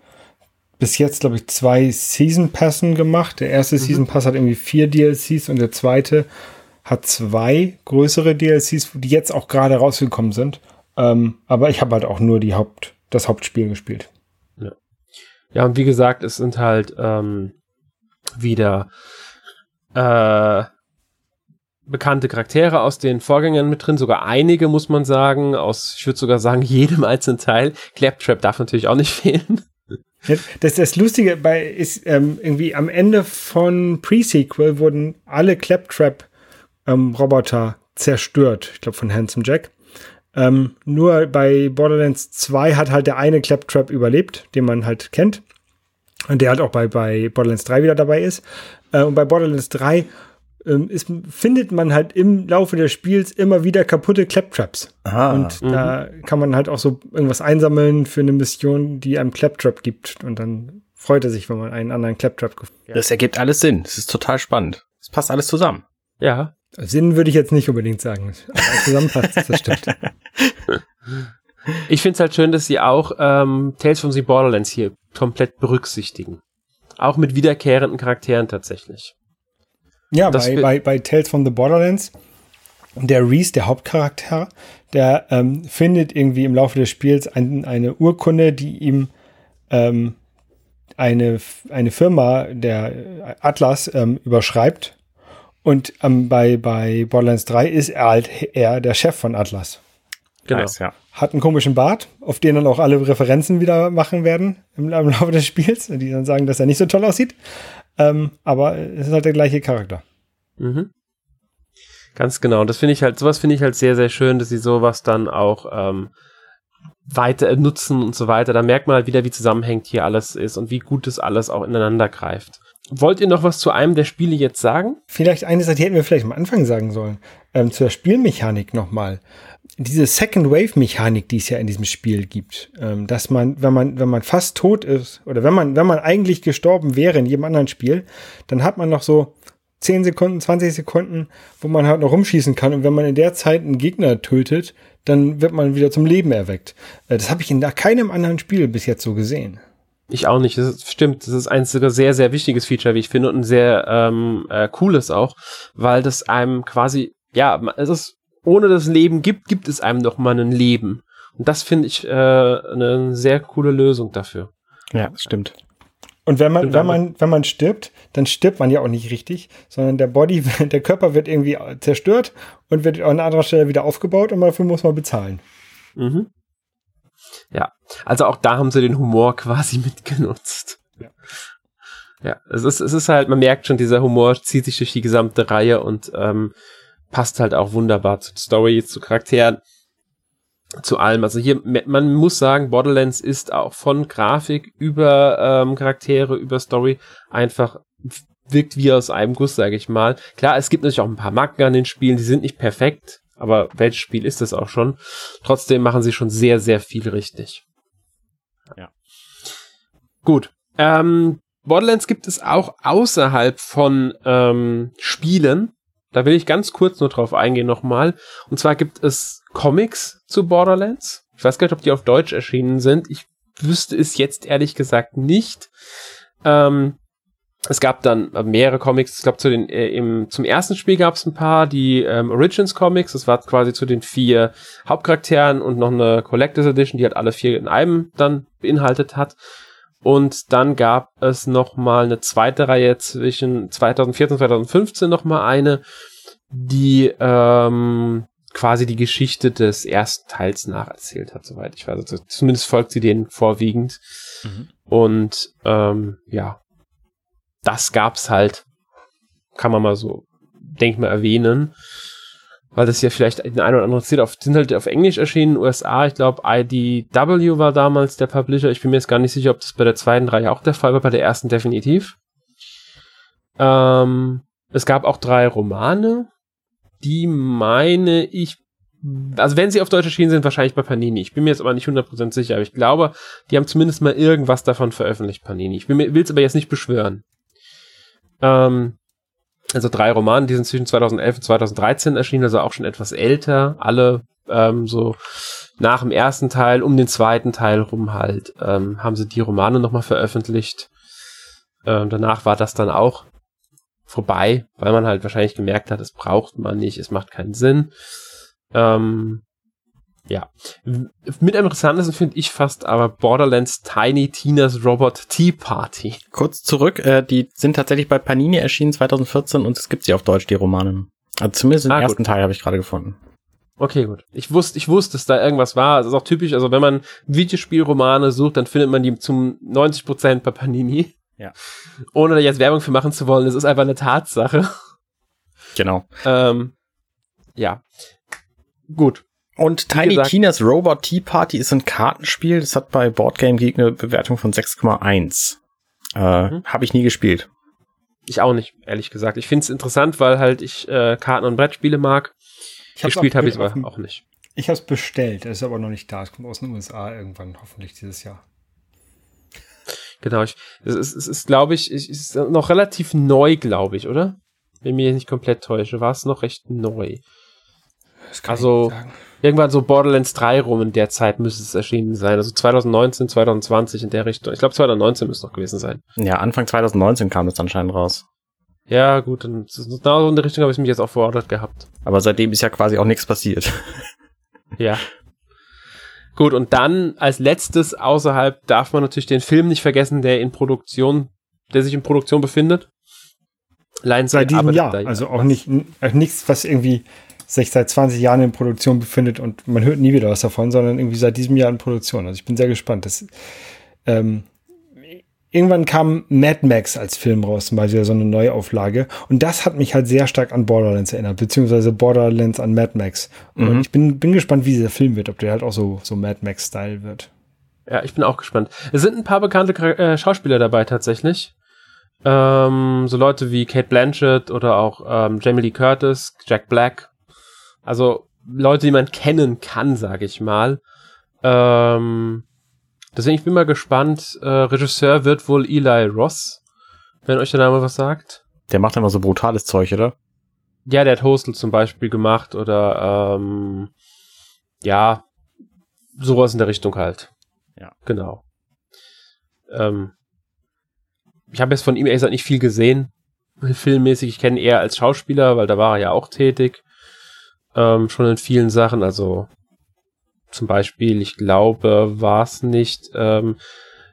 bis jetzt, glaube ich, zwei Season Passen gemacht. Der erste mhm. Season Pass hat irgendwie vier DLCs und der zweite hat zwei größere DLCs, die jetzt auch gerade rausgekommen sind. Ähm, aber ich habe halt auch nur die Haupt, das Hauptspiel gespielt. Ja. ja, und wie gesagt, es sind halt ähm, wieder äh, bekannte Charaktere aus den Vorgängern mit drin, sogar einige, muss man sagen, aus, ich würde sogar sagen, jedem einzelnen Teil. Claptrap darf natürlich auch nicht fehlen. Das, das Lustige bei ist ähm, irgendwie am Ende von Pre-Sequel wurden alle Claptrap-Roboter ähm, zerstört. Ich glaube von Handsome Jack. Ähm, nur bei Borderlands 2 hat halt der eine Claptrap überlebt, den man halt kennt. Und der halt auch bei, bei Borderlands 3 wieder dabei ist. Äh, und bei Borderlands 3 ähm, ist, findet man halt im Laufe des Spiels immer wieder kaputte Claptraps. Aha. Und mhm. da kann man halt auch so irgendwas einsammeln für eine Mission, die einem Claptrap gibt. Und dann freut er sich, wenn man einen anderen Claptrap gefunden hat. Das ergibt alles Sinn. Das ist total spannend. Es passt alles zusammen. Ja. Sinn würde ich jetzt nicht unbedingt sagen. Aber zusammenpasst, das stimmt. Ich finde es halt schön, dass sie auch ähm, Tales from the Borderlands hier komplett berücksichtigen. Auch mit wiederkehrenden Charakteren tatsächlich. Ja, bei, bei, bei Tales from the Borderlands, der Reese, der Hauptcharakter, der ähm, findet irgendwie im Laufe des Spiels ein, eine Urkunde, die ihm ähm, eine, eine Firma, der Atlas, ähm, überschreibt. Und ähm, bei, bei Borderlands 3 ist er halt er der Chef von Atlas. Genau. Nice, ja. Hat einen komischen Bart, auf den dann auch alle Referenzen wieder machen werden im, im Laufe des Spiels, die dann sagen, dass er nicht so toll aussieht. Ähm, aber es ist halt der gleiche Charakter. Mhm. Ganz genau. Das finde ich halt, sowas finde ich halt sehr, sehr schön, dass sie sowas dann auch ähm, weiter nutzen und so weiter. Da merkt man halt wieder, wie zusammenhängt hier alles ist und wie gut das alles auch ineinander greift. Wollt ihr noch was zu einem der Spiele jetzt sagen? Vielleicht eine Sache, die hätten wir vielleicht am Anfang sagen sollen. Ähm, zur Spielmechanik nochmal. Diese Second Wave Mechanik, die es ja in diesem Spiel gibt, ähm, dass man, wenn man, wenn man fast tot ist oder wenn man, wenn man eigentlich gestorben wäre in jedem anderen Spiel, dann hat man noch so 10 Sekunden, 20 Sekunden, wo man halt noch rumschießen kann. Und wenn man in der Zeit einen Gegner tötet, dann wird man wieder zum Leben erweckt. Äh, das habe ich in keinem anderen Spiel bis jetzt so gesehen. Ich auch nicht. Das ist, stimmt. Das ist ein sogar sehr, sehr wichtiges Feature, wie ich finde, und ein sehr ähm, äh, cooles auch, weil das einem quasi, ja, es ist, ohne das Leben gibt, gibt es einem doch mal ein Leben. Und das finde ich äh, eine sehr coole Lösung dafür. Ja, das stimmt. Und wenn man, wenn man, wenn man stirbt, dann stirbt man ja auch nicht richtig, sondern der Body, der Körper wird irgendwie zerstört und wird an anderer Stelle wieder aufgebaut und dafür muss man bezahlen. Mhm. Ja, also auch da haben sie den Humor quasi mitgenutzt. Ja. Ja, es ist, es ist halt, man merkt schon, dieser Humor zieht sich durch die gesamte Reihe und ähm, passt halt auch wunderbar zur Story, zu Charakteren, zu allem. Also hier, man muss sagen, Borderlands ist auch von Grafik über ähm, Charaktere, über Story einfach wirkt wie aus einem Guss, sage ich mal. Klar, es gibt natürlich auch ein paar Macken an den Spielen, die sind nicht perfekt, aber welches Spiel ist das auch schon? Trotzdem machen sie schon sehr, sehr viel richtig. Ja. Gut. Ähm, Borderlands gibt es auch außerhalb von ähm, Spielen. Da will ich ganz kurz nur drauf eingehen nochmal. Und zwar gibt es Comics zu Borderlands. Ich weiß gar nicht, ob die auf Deutsch erschienen sind. Ich wüsste es jetzt ehrlich gesagt nicht. Ähm, es gab dann mehrere Comics. Ich glaube, zu den äh, im, zum ersten Spiel gab es ein paar, die ähm, Origins Comics. Das war quasi zu den vier Hauptcharakteren und noch eine Collectors Edition, die halt alle vier in einem dann beinhaltet hat. Und dann gab es noch mal eine zweite Reihe zwischen 2014 und 2015 noch mal eine, die ähm, quasi die Geschichte des ersten Teils nacherzählt hat, soweit ich weiß. Also zumindest folgt sie denen vorwiegend. Mhm. Und ähm, ja, das gab's halt, kann man mal so, denk mal erwähnen weil das ja vielleicht den einen oder anderen zählt, auf, sind halt auf Englisch erschienen, USA, ich glaube IDW war damals der Publisher, ich bin mir jetzt gar nicht sicher, ob das bei der zweiten Reihe auch der Fall war, bei der ersten definitiv. Ähm, es gab auch drei Romane, die meine ich, also wenn sie auf Deutsch erschienen sind, wahrscheinlich bei Panini. Ich bin mir jetzt aber nicht 100% sicher, aber ich glaube, die haben zumindest mal irgendwas davon veröffentlicht, Panini. Ich will es aber jetzt nicht beschwören. Ähm, also drei Romane, die sind zwischen 2011 und 2013 erschienen, also auch schon etwas älter. Alle ähm, so nach dem ersten Teil, um den zweiten Teil rum halt, ähm, haben sie die Romane nochmal veröffentlicht. Ähm, danach war das dann auch vorbei, weil man halt wahrscheinlich gemerkt hat, es braucht man nicht, es macht keinen Sinn. Ähm, ja. Mit am interessantesten finde ich fast aber Borderlands Tiny Tina's Robot Tea Party. Kurz zurück, äh, die sind tatsächlich bei Panini erschienen 2014 und es gibt sie auf Deutsch, die Romane. Also zumindest den ah, ersten gut. Teil habe ich gerade gefunden. Okay, gut. Ich wusste, ich wusste, dass da irgendwas war. Es ist auch typisch, also wenn man Videospielromane sucht, dann findet man die zum 90 Prozent bei Panini. Ja. Ohne da jetzt Werbung für machen zu wollen, das ist einfach eine Tatsache. Genau. Ähm, ja. Gut. Und Tiny gesagt, Tina's Robot Tea Party ist ein Kartenspiel. Das hat bei Boardgame Geek eine Bewertung von 6,1. Äh, mhm. Habe ich nie gespielt. Ich auch nicht, ehrlich gesagt. Ich finde es interessant, weil halt ich äh, Karten- und Brettspiele mag. Ich Gespielt habe ich es aber auch nicht. Ich habe es bestellt, es ist aber noch nicht da. Es kommt aus den USA irgendwann, hoffentlich dieses Jahr. Genau, ich, es ist, es ist glaube ich, es ist noch relativ neu, glaube ich, oder? Wenn mir nicht komplett täusche, war es noch recht neu. also, irgendwann so Borderlands 3 rum in der Zeit müsste es erschienen sein. Also 2019, 2020 in der Richtung. Ich glaube 2019 müsste es noch gewesen sein. Ja, Anfang 2019 kam das anscheinend raus. Ja, gut, dann genau so in der Richtung habe ich mich jetzt auch verordert gehabt. Aber seitdem ist ja quasi auch nichts passiert. ja. Gut, und dann als letztes außerhalb darf man natürlich den Film nicht vergessen, der in Produktion, der sich in Produktion befindet. Lionsgate Seit diesem Jahr, also auch nicht, nichts, was irgendwie sich seit 20 Jahren in Produktion befindet und man hört nie wieder was davon, sondern irgendwie seit diesem Jahr in Produktion. Also ich bin sehr gespannt. Das, ähm, irgendwann kam Mad Max als Film raus, zum Beispiel so eine Neuauflage. Und das hat mich halt sehr stark an Borderlands erinnert, beziehungsweise Borderlands an Mad Max. Und mhm. ich bin, bin gespannt, wie dieser Film wird, ob der halt auch so, so Mad Max-Style wird. Ja, ich bin auch gespannt. Es sind ein paar bekannte äh, Schauspieler dabei tatsächlich. Ähm, so Leute wie Kate Blanchett oder auch ähm, Jamie Lee Curtis, Jack Black also Leute, die man kennen kann, sage ich mal. Ähm, deswegen, ich bin mal gespannt. Äh, Regisseur wird wohl Eli Ross, wenn euch der Name was sagt. Der macht immer so brutales Zeug, oder? Ja, der hat Hostel zum Beispiel gemacht oder ähm, ja, sowas in der Richtung halt. Ja. Genau. Ähm, ich habe jetzt von ihm ehrlich gesagt nicht viel gesehen. Filmmäßig, ich kenne ihn eher als Schauspieler, weil da war er ja auch tätig ähm, schon in vielen Sachen. Also zum Beispiel, ich glaube, war es nicht ähm,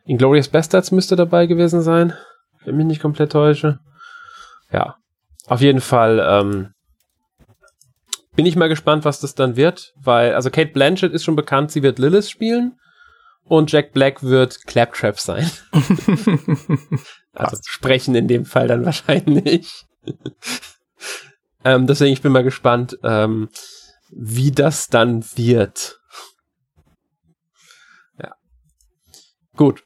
Inglorious Bastards müsste dabei gewesen sein, wenn mich nicht komplett täusche. Ja, auf jeden Fall ähm, bin ich mal gespannt, was das dann wird, weil, also Kate Blanchett ist schon bekannt, sie wird Lilith spielen und Jack Black wird Claptrap sein. also sprechen in dem Fall dann wahrscheinlich. Ähm, deswegen, ich bin mal gespannt, ähm, wie das dann wird. Ja. Gut.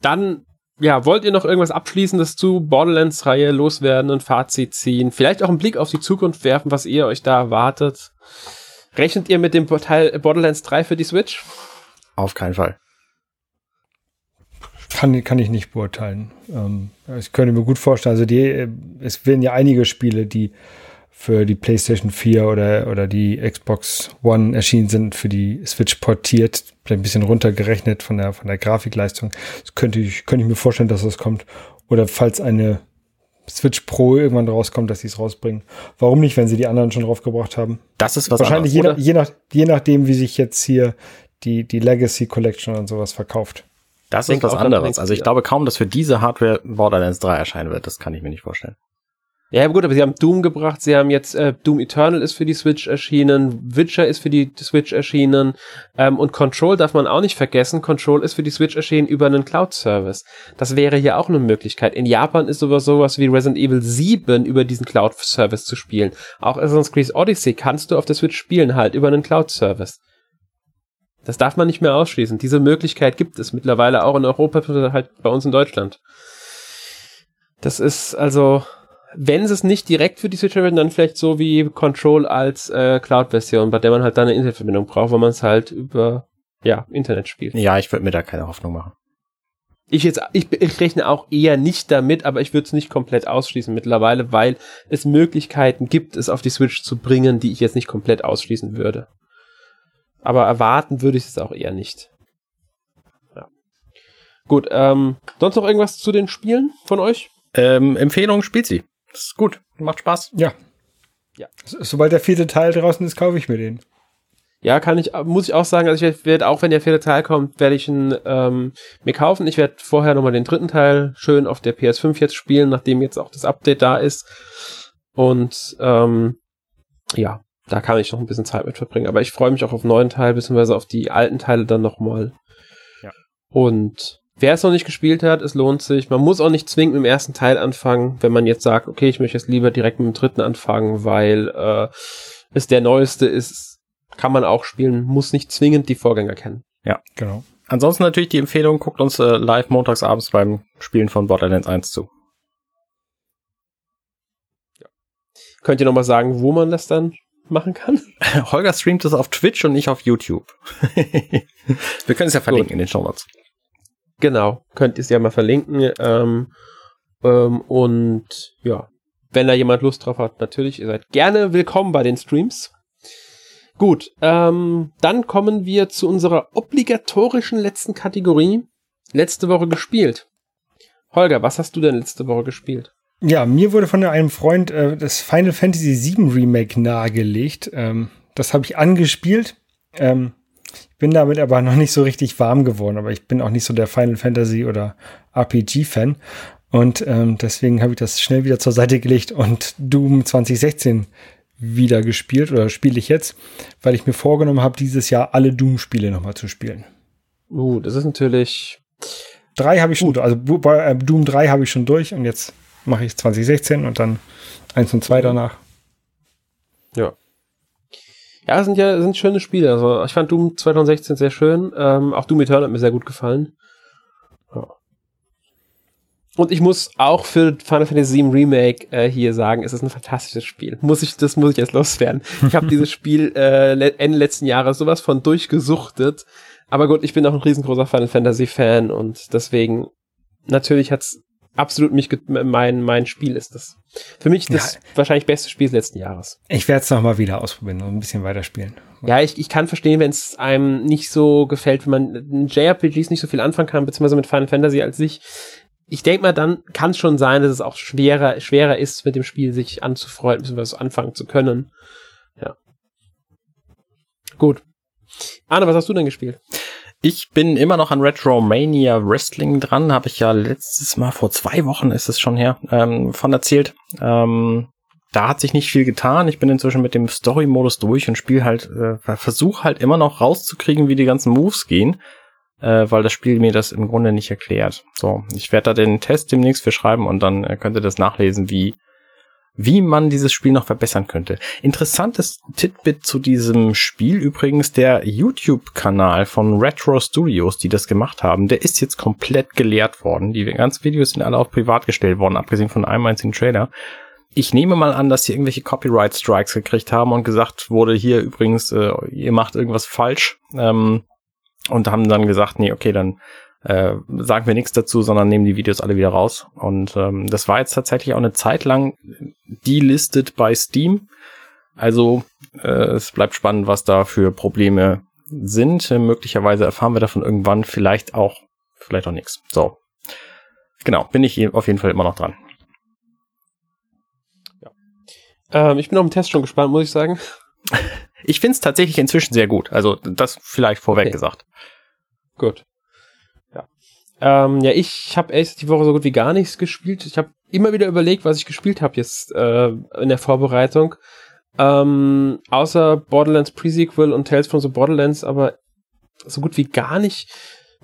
Dann, ja, wollt ihr noch irgendwas Abschließendes zu Borderlands-Reihe loswerden und Fazit ziehen? Vielleicht auch einen Blick auf die Zukunft werfen, was ihr euch da erwartet? Rechnet ihr mit dem Teil Borderlands 3 für die Switch? Auf keinen Fall. Kann, kann ich nicht beurteilen. Ähm, ich könnte mir gut vorstellen, also die, es werden ja einige Spiele, die für die PlayStation 4 oder, oder die Xbox One erschienen sind, für die Switch portiert, vielleicht ein bisschen runtergerechnet von der, von der Grafikleistung. Das könnte ich, könnte ich mir vorstellen, dass das kommt. Oder falls eine Switch Pro irgendwann rauskommt, dass sie es rausbringen. Warum nicht, wenn sie die anderen schon draufgebracht haben? Das ist was Wahrscheinlich anderes, je, nach, je, nach, je nachdem, wie sich jetzt hier die, die Legacy Collection und sowas verkauft. Das ist was anderes. Also ich glaube kaum, dass für diese Hardware Borderlands 3 erscheinen wird. Das kann ich mir nicht vorstellen. Ja, gut, aber sie haben Doom gebracht, sie haben jetzt äh, Doom Eternal ist für die Switch erschienen, Witcher ist für die Switch erschienen ähm, und Control darf man auch nicht vergessen. Control ist für die Switch erschienen über einen Cloud-Service. Das wäre hier auch eine Möglichkeit. In Japan ist sowas sowas wie Resident Evil 7 über diesen Cloud-Service zu spielen. Auch Assassin's Creed Odyssey kannst du auf der Switch spielen halt über einen Cloud-Service. Das darf man nicht mehr ausschließen. Diese Möglichkeit gibt es mittlerweile auch in Europa, halt bei uns in Deutschland. Das ist also wenn sie es nicht direkt für die Switch verwenden, dann vielleicht so wie Control als äh, Cloud-Version, bei der man halt dann eine Internetverbindung braucht, wo man es halt über ja, Internet spielt. Ja, ich würde mir da keine Hoffnung machen. Ich jetzt, ich, ich rechne auch eher nicht damit, aber ich würde es nicht komplett ausschließen mittlerweile, weil es Möglichkeiten gibt, es auf die Switch zu bringen, die ich jetzt nicht komplett ausschließen würde. Aber erwarten würde ich es auch eher nicht. Ja. Gut, ähm, sonst noch irgendwas zu den Spielen von euch? Ähm, Empfehlung, spielt sie. Das ist gut. Macht Spaß. Ja. Ja. Sobald der vierte Teil draußen ist, kaufe ich mir den. Ja, kann ich, muss ich auch sagen, also ich werde auch, wenn der vierte Teil kommt, werde ich ihn ähm, mir kaufen. Ich werde vorher nochmal den dritten Teil schön auf der PS5 jetzt spielen, nachdem jetzt auch das Update da ist. Und ähm, ja, da kann ich noch ein bisschen Zeit mit verbringen. Aber ich freue mich auch auf den neuen Teil, beziehungsweise auf die alten Teile dann nochmal. Ja. Und Wer es noch nicht gespielt hat, es lohnt sich. Man muss auch nicht zwingend mit dem ersten Teil anfangen, wenn man jetzt sagt, okay, ich möchte jetzt lieber direkt mit dem dritten anfangen, weil äh, es der neueste ist, kann man auch spielen, muss nicht zwingend die Vorgänger kennen. Ja, genau. Ansonsten natürlich die Empfehlung, guckt uns äh, live montags abends beim Spielen von Borderlands 1 zu. Ja. Könnt ihr nochmal sagen, wo man das dann machen kann? Holger streamt es auf Twitch und nicht auf YouTube. Wir können es ja verlinken Gut. in den Show Notes. Genau, könnt ihr es ja mal verlinken. Ähm, ähm, und ja, wenn da jemand Lust drauf hat, natürlich, ihr seid gerne willkommen bei den Streams. Gut, ähm, dann kommen wir zu unserer obligatorischen letzten Kategorie. Letzte Woche gespielt. Holger, was hast du denn letzte Woche gespielt? Ja, mir wurde von einem Freund äh, das Final Fantasy VII Remake nahegelegt. Ähm, das habe ich angespielt. Ähm, bin damit aber noch nicht so richtig warm geworden, aber ich bin auch nicht so der Final Fantasy oder RPG-Fan. Und ähm, deswegen habe ich das schnell wieder zur Seite gelegt und Doom 2016 wieder gespielt oder spiele ich jetzt, weil ich mir vorgenommen habe, dieses Jahr alle Doom-Spiele nochmal zu spielen. Uh, das ist natürlich. Drei habe ich schon, also äh, Doom 3 habe ich schon durch und jetzt mache ich 2016 und dann eins und zwei danach. Ja. Ja, sind ja sind schöne Spiele. Also ich fand Doom 2016 sehr schön. Ähm, auch Doom Eternal hat mir sehr gut gefallen. Ja. Und ich muss auch für Final Fantasy VII Remake äh, hier sagen, es ist ein fantastisches Spiel. Muss ich, das muss ich jetzt loswerden. Ich habe dieses Spiel äh, Ende letzten Jahres sowas von durchgesuchtet. Aber gut, ich bin auch ein riesengroßer Final Fantasy Fan und deswegen natürlich hat's absolut mich mein mein Spiel ist das. Für mich das ja. wahrscheinlich beste Spiel des letzten Jahres. Ich werde es noch mal wieder ausprobieren und ein bisschen weiterspielen. Ja, ich, ich kann verstehen, wenn es einem nicht so gefällt, wenn man JRPGs nicht so viel anfangen kann, beziehungsweise mit Final Fantasy als sich. Ich denke mal, dann kann es schon sein, dass es auch schwerer, schwerer ist, mit dem Spiel sich anzufreunden, beziehungsweise anfangen zu können. Ja. Gut. Arne, was hast du denn gespielt? Ich bin immer noch an Retromania Wrestling dran, habe ich ja letztes Mal vor zwei Wochen ist es schon her ähm, von erzählt. Ähm, da hat sich nicht viel getan. Ich bin inzwischen mit dem Story-Modus durch und spiele halt, äh, versuche halt immer noch rauszukriegen, wie die ganzen Moves gehen, äh, weil das Spiel mir das im Grunde nicht erklärt. So, ich werde da den Test demnächst für schreiben und dann äh, könnt ihr das nachlesen, wie wie man dieses Spiel noch verbessern könnte. Interessantes Titbit zu diesem Spiel übrigens der YouTube-Kanal von Retro Studios, die das gemacht haben. Der ist jetzt komplett geleert worden. Die ganzen Videos sind alle auf privat gestellt worden, abgesehen von einem einzigen Trailer. Ich nehme mal an, dass sie irgendwelche Copyright Strikes gekriegt haben und gesagt wurde, hier übrigens, äh, ihr macht irgendwas falsch. Ähm, und haben dann gesagt, nee, okay, dann äh, sagen wir nichts dazu, sondern nehmen die Videos alle wieder raus. Und ähm, das war jetzt tatsächlich auch eine Zeit lang delistet bei Steam. Also äh, es bleibt spannend, was da für Probleme sind. Äh, möglicherweise erfahren wir davon irgendwann, vielleicht auch, vielleicht auch nichts. So. Genau, bin ich auf jeden Fall immer noch dran. Ja. Ähm, ich bin auf den Test schon gespannt, muss ich sagen. ich finde es tatsächlich inzwischen sehr gut. Also das vielleicht vorweg okay. gesagt. Gut. Ähm, ja, ich habe echt die Woche so gut wie gar nichts gespielt. Ich habe immer wieder überlegt, was ich gespielt habe jetzt äh, in der Vorbereitung. Ähm, außer Borderlands Pre-Sequel und Tales from the Borderlands, aber so gut wie gar nicht.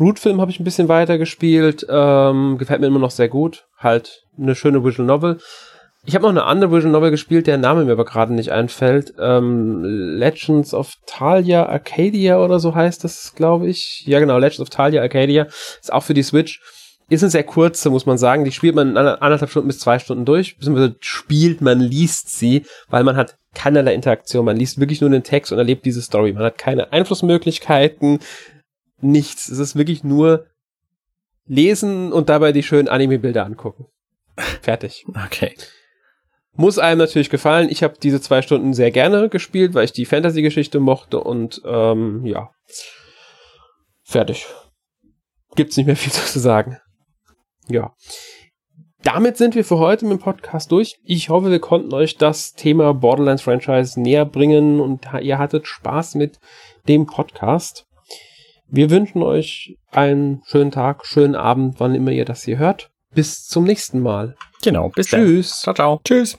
Rootfilm habe ich ein bisschen weiter gespielt. Ähm, gefällt mir immer noch sehr gut. Halt eine schöne Visual Novel. Ich habe noch eine andere Visual Novel gespielt, der Name mir aber gerade nicht einfällt. Ähm, Legends of Talia Arcadia oder so heißt das, glaube ich. Ja, genau, Legends of Talia Arcadia. Ist auch für die Switch. Ist eine sehr kurze, muss man sagen. Die spielt man in anderthalb Stunden bis zwei Stunden durch. Beziehungsweise spielt, man liest sie, weil man hat keinerlei Interaktion. Man liest wirklich nur den Text und erlebt diese Story. Man hat keine Einflussmöglichkeiten, nichts. Es ist wirklich nur lesen und dabei die schönen Anime-Bilder angucken. Fertig. Okay. Muss einem natürlich gefallen. Ich habe diese zwei Stunden sehr gerne gespielt, weil ich die Fantasy-Geschichte mochte und ähm, ja. Fertig. Gibt's nicht mehr viel zu sagen. Ja. Damit sind wir für heute mit dem Podcast durch. Ich hoffe, wir konnten euch das Thema Borderlands Franchise näher bringen und ihr hattet Spaß mit dem Podcast. Wir wünschen euch einen schönen Tag, schönen Abend, wann immer ihr das hier hört. Bis zum nächsten Mal. Genau, bis dann. Tschüss. Ciao, ciao. Tschüss.